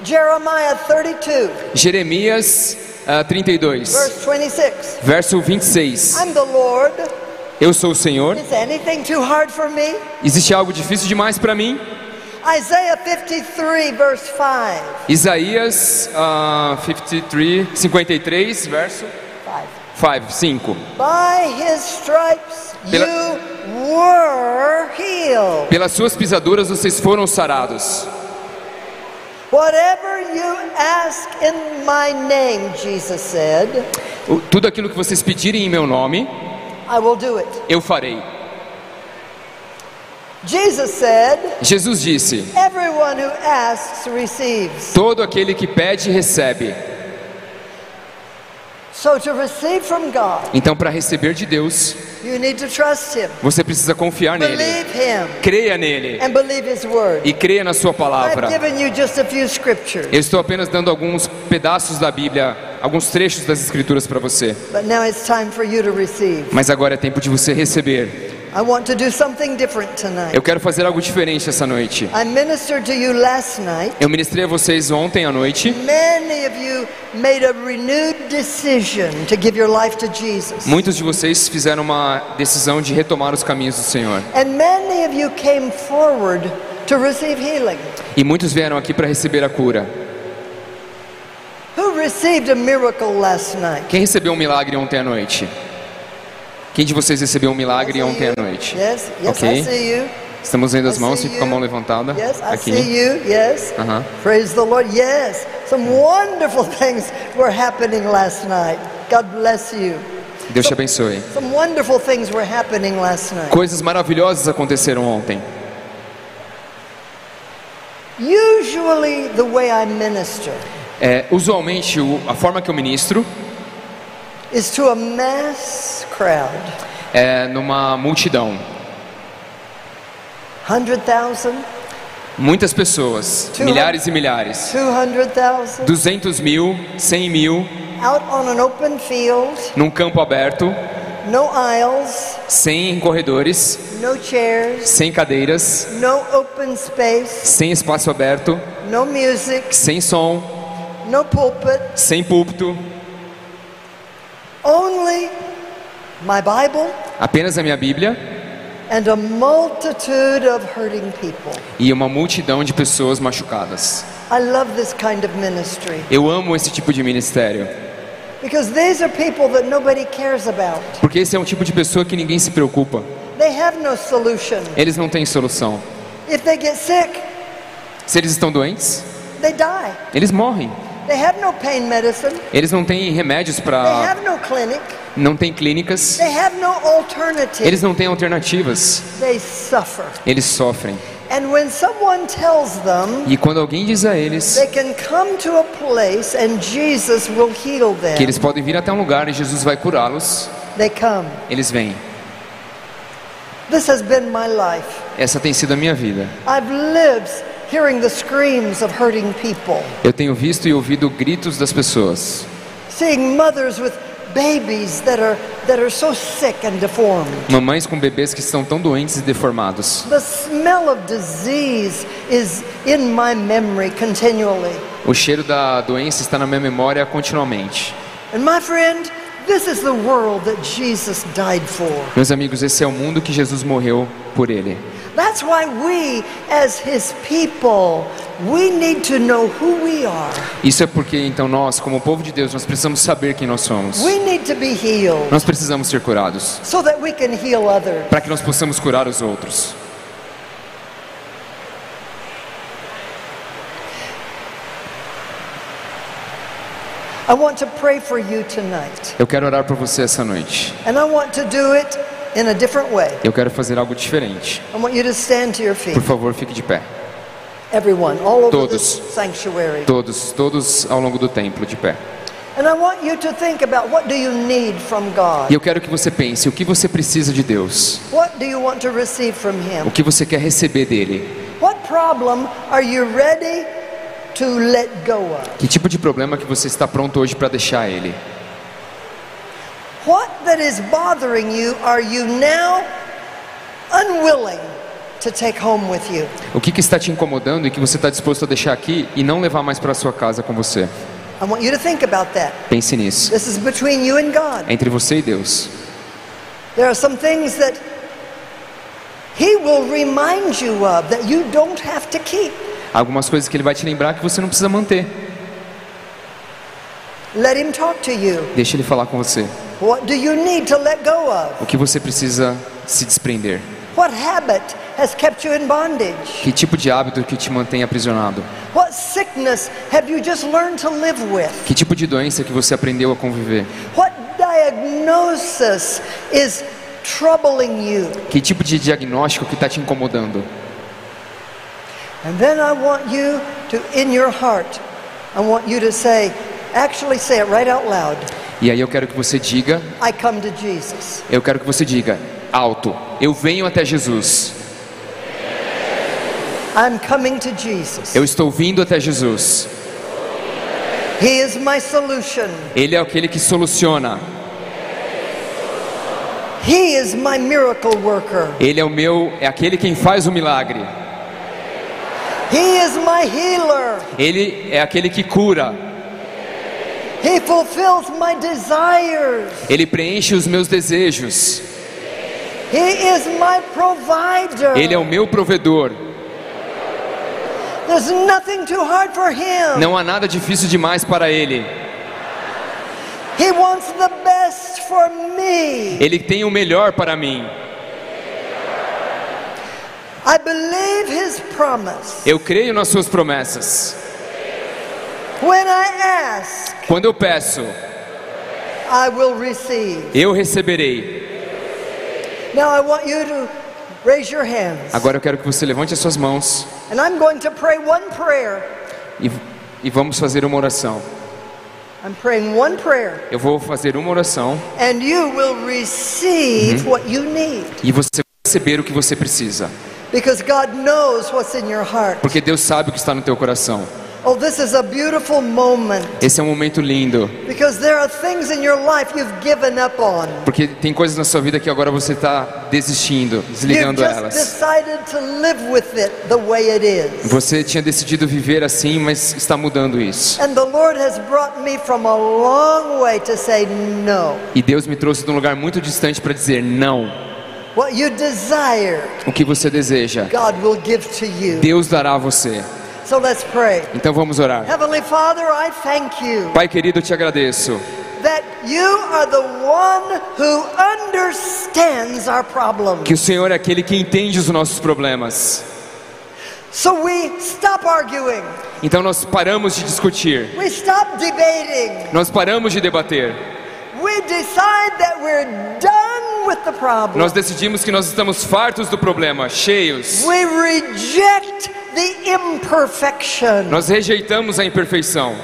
Jeremiah 32, Jeremias ah, 32, verse 26. verso 26. I'm the Lord. Eu sou o Senhor. Is anything too hard for me? Existe algo difícil demais para mim? Isaiah 53, verse 5. Isaías ah, 53, 53, verso 5. 5, 5. By his stripes Pela- you were healed. Pelas suas pisaduras vocês foram sarados. Whatever you ask in my name, Jesus said, Tudo aquilo que vocês pedirem em meu nome, I will do it. eu farei. Jesus said, Jesus disse: Everyone who asks receives. Todo aquele que pede, recebe. So to receive from God, Então, para receber de Deus, you need to trust Him, você precisa confiar nele. believe Him, Creia nele and believe His Word. e creia na sua I've palavra. given you just a few scriptures, Eu estou apenas dando alguns pedaços da Bíblia, alguns trechos das Escrituras para você. but now it's time for you to receive. Mas agora é tempo de você receber. I want to do something different tonight. Eu quero fazer algo diferente essa noite. I ministered to you last night. Eu ministrei a vocês ontem à noite. Many of you made a renewed decision to give your life to Jesus. Muitos de vocês fizeram uma decisão de retomar os caminhos do Senhor. And many of you came forward to receive healing. E muitos vieram aqui para receber a cura. Who received a miracle last night? Quem recebeu um milagre ontem à noite? Quem de vocês recebeu um milagre ontem à noite? Yes, yes, Ok. Estamos vendo as mãos, fica com a mão levantada. Yes, I Aqui. see you. Yes. Aham. Praise the Lord. Yes. Some wonderful [LAUGHS] things were happening last night. God bless you. Deus te abençoe. Some wonderful things were happening last night. Coisas maravilhosas aconteceram ontem. Usually, the way I minister É, usualmente, a forma que eu ministro is to a mass crowd. É numa multidão. 100,000, Muitas pessoas, Two milhares e milhares. 200,000, 200 mil, 100 mil, out on an open field, num campo aberto, no aisles, sem corredores, no chairs, sem cadeiras, no open space, sem espaço aberto, no music, sem som, no pulpit, sem púlpito, only my Bible apenas a minha Bíblia and a multitude of hurting people. e uma multidão de pessoas machucadas. I love this kind of ministry Eu amo esse tipo de ministério, because these are people that nobody cares about. porque esse é um tipo de pessoa que ninguém se preocupa. They have no solution. Eles não têm solução. If they get sick, Se eles estão doentes, they die. eles morrem. They have no pain medicine. Eles não têm remédios They para, have no clinic. não têm clínicas. They have no alternative. Eles não têm alternativas. They suffer. Eles sofrem. And when someone tells them E quando alguém diz a eles they can come to a place and Jesus will heal them, que eles podem vir até um lugar e Jesus vai curá-los, they come. eles vêm. This has been my life. Essa tem sido a minha vida. I've lived hearing the screams of hurting people, Eu tenho visto e ouvido gritos das pessoas, seeing mothers with babies that are that are so sick and deformed. mamães com bebês que estão tão doentes e deformados. The smell of disease is in my memory continually. O cheiro da doença está na minha memória continuamente. And my friend, this is the world that Jesus died for. Meus amigos, esse é o mundo que Jesus morreu por ele. That's why we, as His people, we need to know who we are. Isso é porque então nós, como povo de Deus, nós precisamos saber quem nós somos. We need to be healed Nós precisamos ser curados so that we can heal others. para que nós possamos curar os outros. I want to pray for you tonight. Eu quero orar por você essa noite. And I want to do it in a different way. Eu quero fazer algo diferente. I want you to stand to your feet. Por favor, fique de pé. Everyone, all over Todos. this sanctuary. Todos, todos ao longo do templo de pé. And I want you to think about what do you need from God? E eu quero que você pense o que você precisa de Deus. What do you want to receive from O Him? que você quer receber dele. What problem are you ready to let go of? Que tipo de problema que você está pronto hoje para deixar ele? What that is bothering you are you now unwilling to take home with you? O que, que está te incomodando e que você está disposto a deixar aqui e não levar mais para sua casa com você? I want you to think about that. Pense nisso. This is between you and God. Entre você e Deus. There are some things that He will remind you of that you don't have to keep. Algumas coisas que ele vai te lembrar que você não precisa manter. Let Him talk to you. Deixa ele falar com você. What do you need to let go of? O que você precisa se desprender? What habit has kept you in bondage? Que tipo de hábito que te mantém aprisionado? What sickness have you just learned to live with? Que tipo de doença que você aprendeu a conviver? What diagnosis is troubling you? Que tipo de diagnóstico que está te incomodando? And then I want you to, in your heart, I want you to say, actually say it right out loud E aí eu quero que você diga, I come to Jesus. eu quero que você diga alto, eu venho até Jesus. I'm coming to Jesus. Eu estou vindo até Jesus. He is my solution. Ele é aquele que soluciona. He is my miracle worker. Ele é o meu, é aquele quem faz o milagre. He is my healer. Ele é aquele que cura. He fulfills my desires. Ele preenche os meus desejos. He is my provider. Ele é o meu provedor. There's nothing too hard for him. Não há nada difícil demais para ele. He wants the best for me. Ele tem o melhor para mim. I believe his promise. Eu creio nas suas promessas. When I ask, Quando eu peço, I will receive. eu receberei. Now I want you to raise your hands. Agora eu quero que você levante as suas mãos And I'm going to pray one prayer. e, e vamos fazer uma oração. I'm praying one prayer. Eu vou fazer uma oração And you will receive what you need. e você vai receber o que você precisa. Because God knows what's in your heart. Porque Deus sabe o que está no teu coração. Oh, this is a beautiful moment. Esse é um momento lindo. Because there are things in your life you've given up on. Porque tem coisas na sua vida que agora você está desistindo, You've desligando just elas. decided to live with it the way it is. Você tinha decidido viver assim, mas está mudando isso. And the Lord has brought me from a long way to say no. E Deus me trouxe de um lugar muito distante para dizer não. What you desire, O que você deseja, God will give to you. Deus dará a você. So let's pray. Então vamos orar. Heavenly Father, I thank you Pai querido, eu te agradeço. that you are the one who understands our problems. Que o Senhor é aquele que entende os nossos problemas. So we stop arguing. Então nós paramos de discutir. We stop debating. Nós paramos de debater. Nós decidimos que nós estamos fartos do problema, cheios. We reject the imperfection. Nós rejeitamos a imperfeição.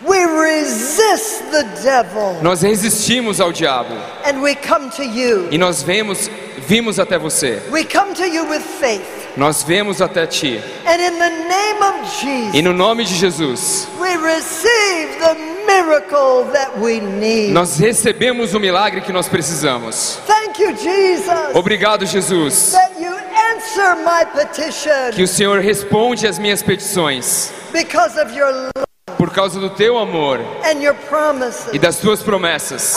We resist the devil. Nós resistimos ao diabo. And we come to you. E nós vemos, vimos até você. We come to you with faith. Nós vemos até ti. And in the name of E Jesus, no nome de Jesus, we receive the nós recebemos o milagre que nós precisamos. Thank you, Jesus, Obrigado, Jesus. Que o Senhor responde às minhas petições por causa do teu amor e das tuas promessas.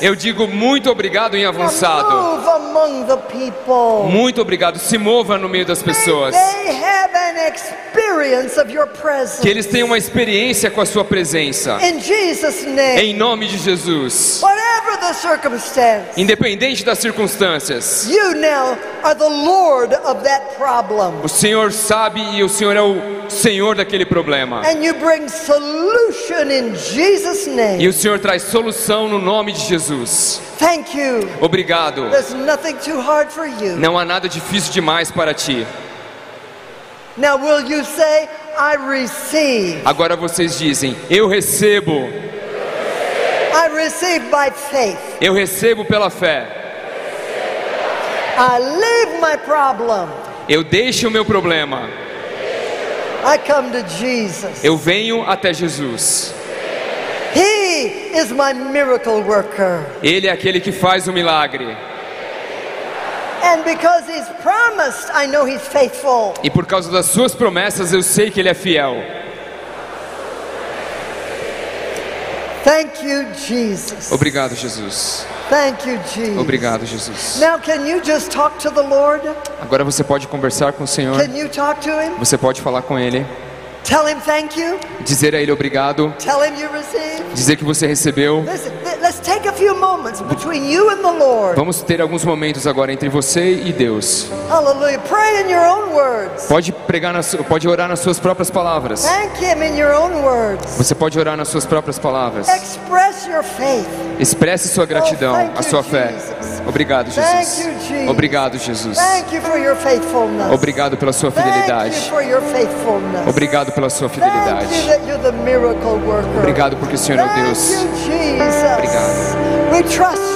Eu digo muito obrigado em avançado. Muito obrigado. Se mova no meio das pessoas. Que eles tenham uma experiência com a sua presença. Em nome de Jesus. Whatever Independente das circunstâncias. you now are the Lord of that problem. O Senhor sabe e o Senhor é o Senhor daquele problema. And you bring solution in Jesus' E name. o Senhor traz solução no nome de Jesus. Thank you. Obrigado. There's nothing too hard for you. Não há nada difícil demais para ti. Now, will you say, I receive? Agora vocês dizem: Eu recebo. I receive by faith. Eu recebo pela fé. I leave my problem. Eu deixo o meu problema. I come to Jesus. Eu venho até Jesus. He is my miracle worker. Ele é aquele que faz o milagre. And because He's promised, I know He's faithful. E por causa das suas promessas, eu sei que Ele é fiel. Thank you, Jesus. Obrigado, Jesus. Thank you, Jesus. Obrigado, Jesus. Now, can you just talk to the Lord? Agora você pode conversar com o Senhor. Can you talk to Him? Você pode falar com Ele. Tell Him thank you. Dizer a Ele obrigado. Tell Him you received. Dizer que você recebeu. Listen, th- let's take a few moments between you and the Lord. Vamos ter alguns momentos agora entre você e Deus. Hallelujah. Pray in your own words. Pode pregar, nas, pode orar nas suas próprias palavras. Thank Him in your own words. Você pode orar nas suas próprias palavras. Express your faith. Expresse sua gratidão, Oh, a sua fé. Jesus. Obrigado, Jesus. Obrigado, Jesus. Obrigado pela sua fidelidade. Obrigado pela sua fidelidade. Obrigado porque o Senhor é o Deus. Obrigado.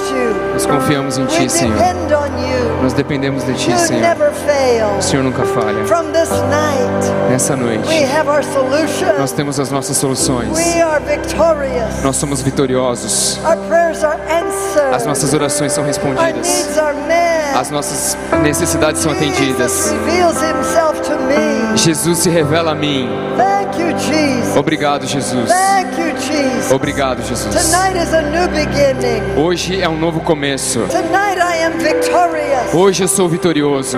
Nós confiamos em Ti, Senhor. Nós dependemos de Ti, Senhor. O Senhor nunca falha. Nessa noite, nós temos as nossas soluções. Nós somos vitoriosos. As nossas orações são respondidas. As nossas necessidades são Jesus atendidas. Jesus se revela a mim. Obrigado, Jesus. Obrigado, Jesus. Hoje é um novo começo. Hoje eu sou vitorioso.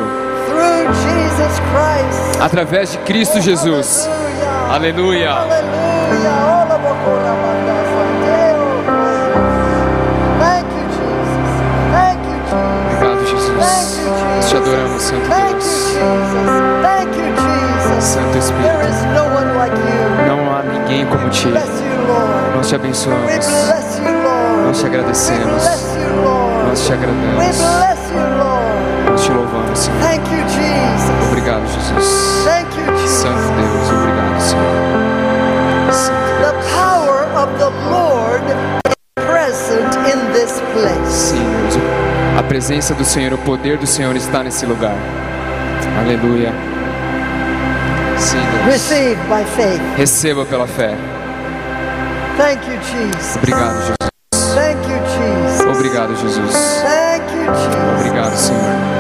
Através de Cristo Jesus. Aleluia. Obrigado, Jesus. Nós te adoramos, Santo Deus. Santo Espírito, não há ninguém como ti. Nós te abençoamos. Nós te agradecemos. Nós te Lord. Nós te louvamos, Senhor. Thank you, Jesus. Obrigado, Jesus. Santo Deus, obrigado, Senhor. Santo Deus. Sim, Deus. A presença do Senhor, o poder do Senhor está nesse lugar. Aleluia. Sim, Deus. Receive by faith. Receba pela fé. Thank you, Jesus. Obrigado, Jesus. Thank you, Jesus. Obrigado, Jesus. Thank you, Jesus. Obrigado, Senhor.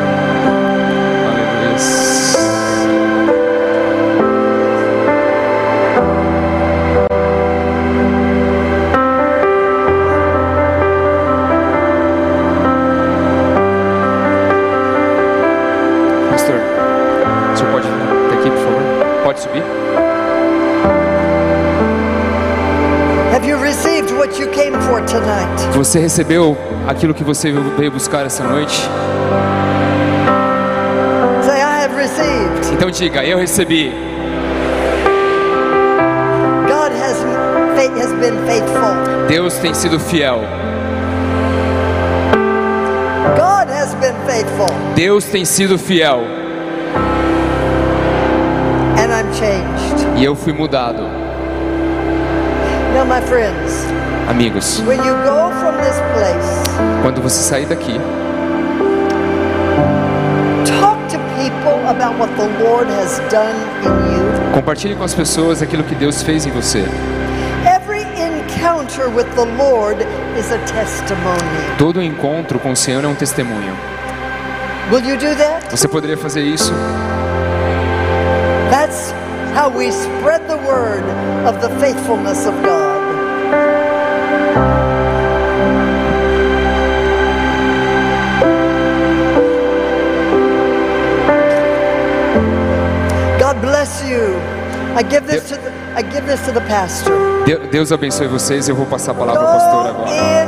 Você recebeu aquilo que você veio buscar essa noite? Então diga, eu recebi. Deus tem sido fiel. Deus tem sido fiel. E eu fui mudado. Amigos, quando você sair daqui, compartilhe com as pessoas aquilo que Deus fez em você. Todo encontro com o Senhor é um testemunho. Você poderia fazer isso? That's how we spread the word of the faithfulness of God. God I give this to the, I give this to the pastor. De- Deus abençoe vocês. Eu vou passar a palavra ao pastor Go agora.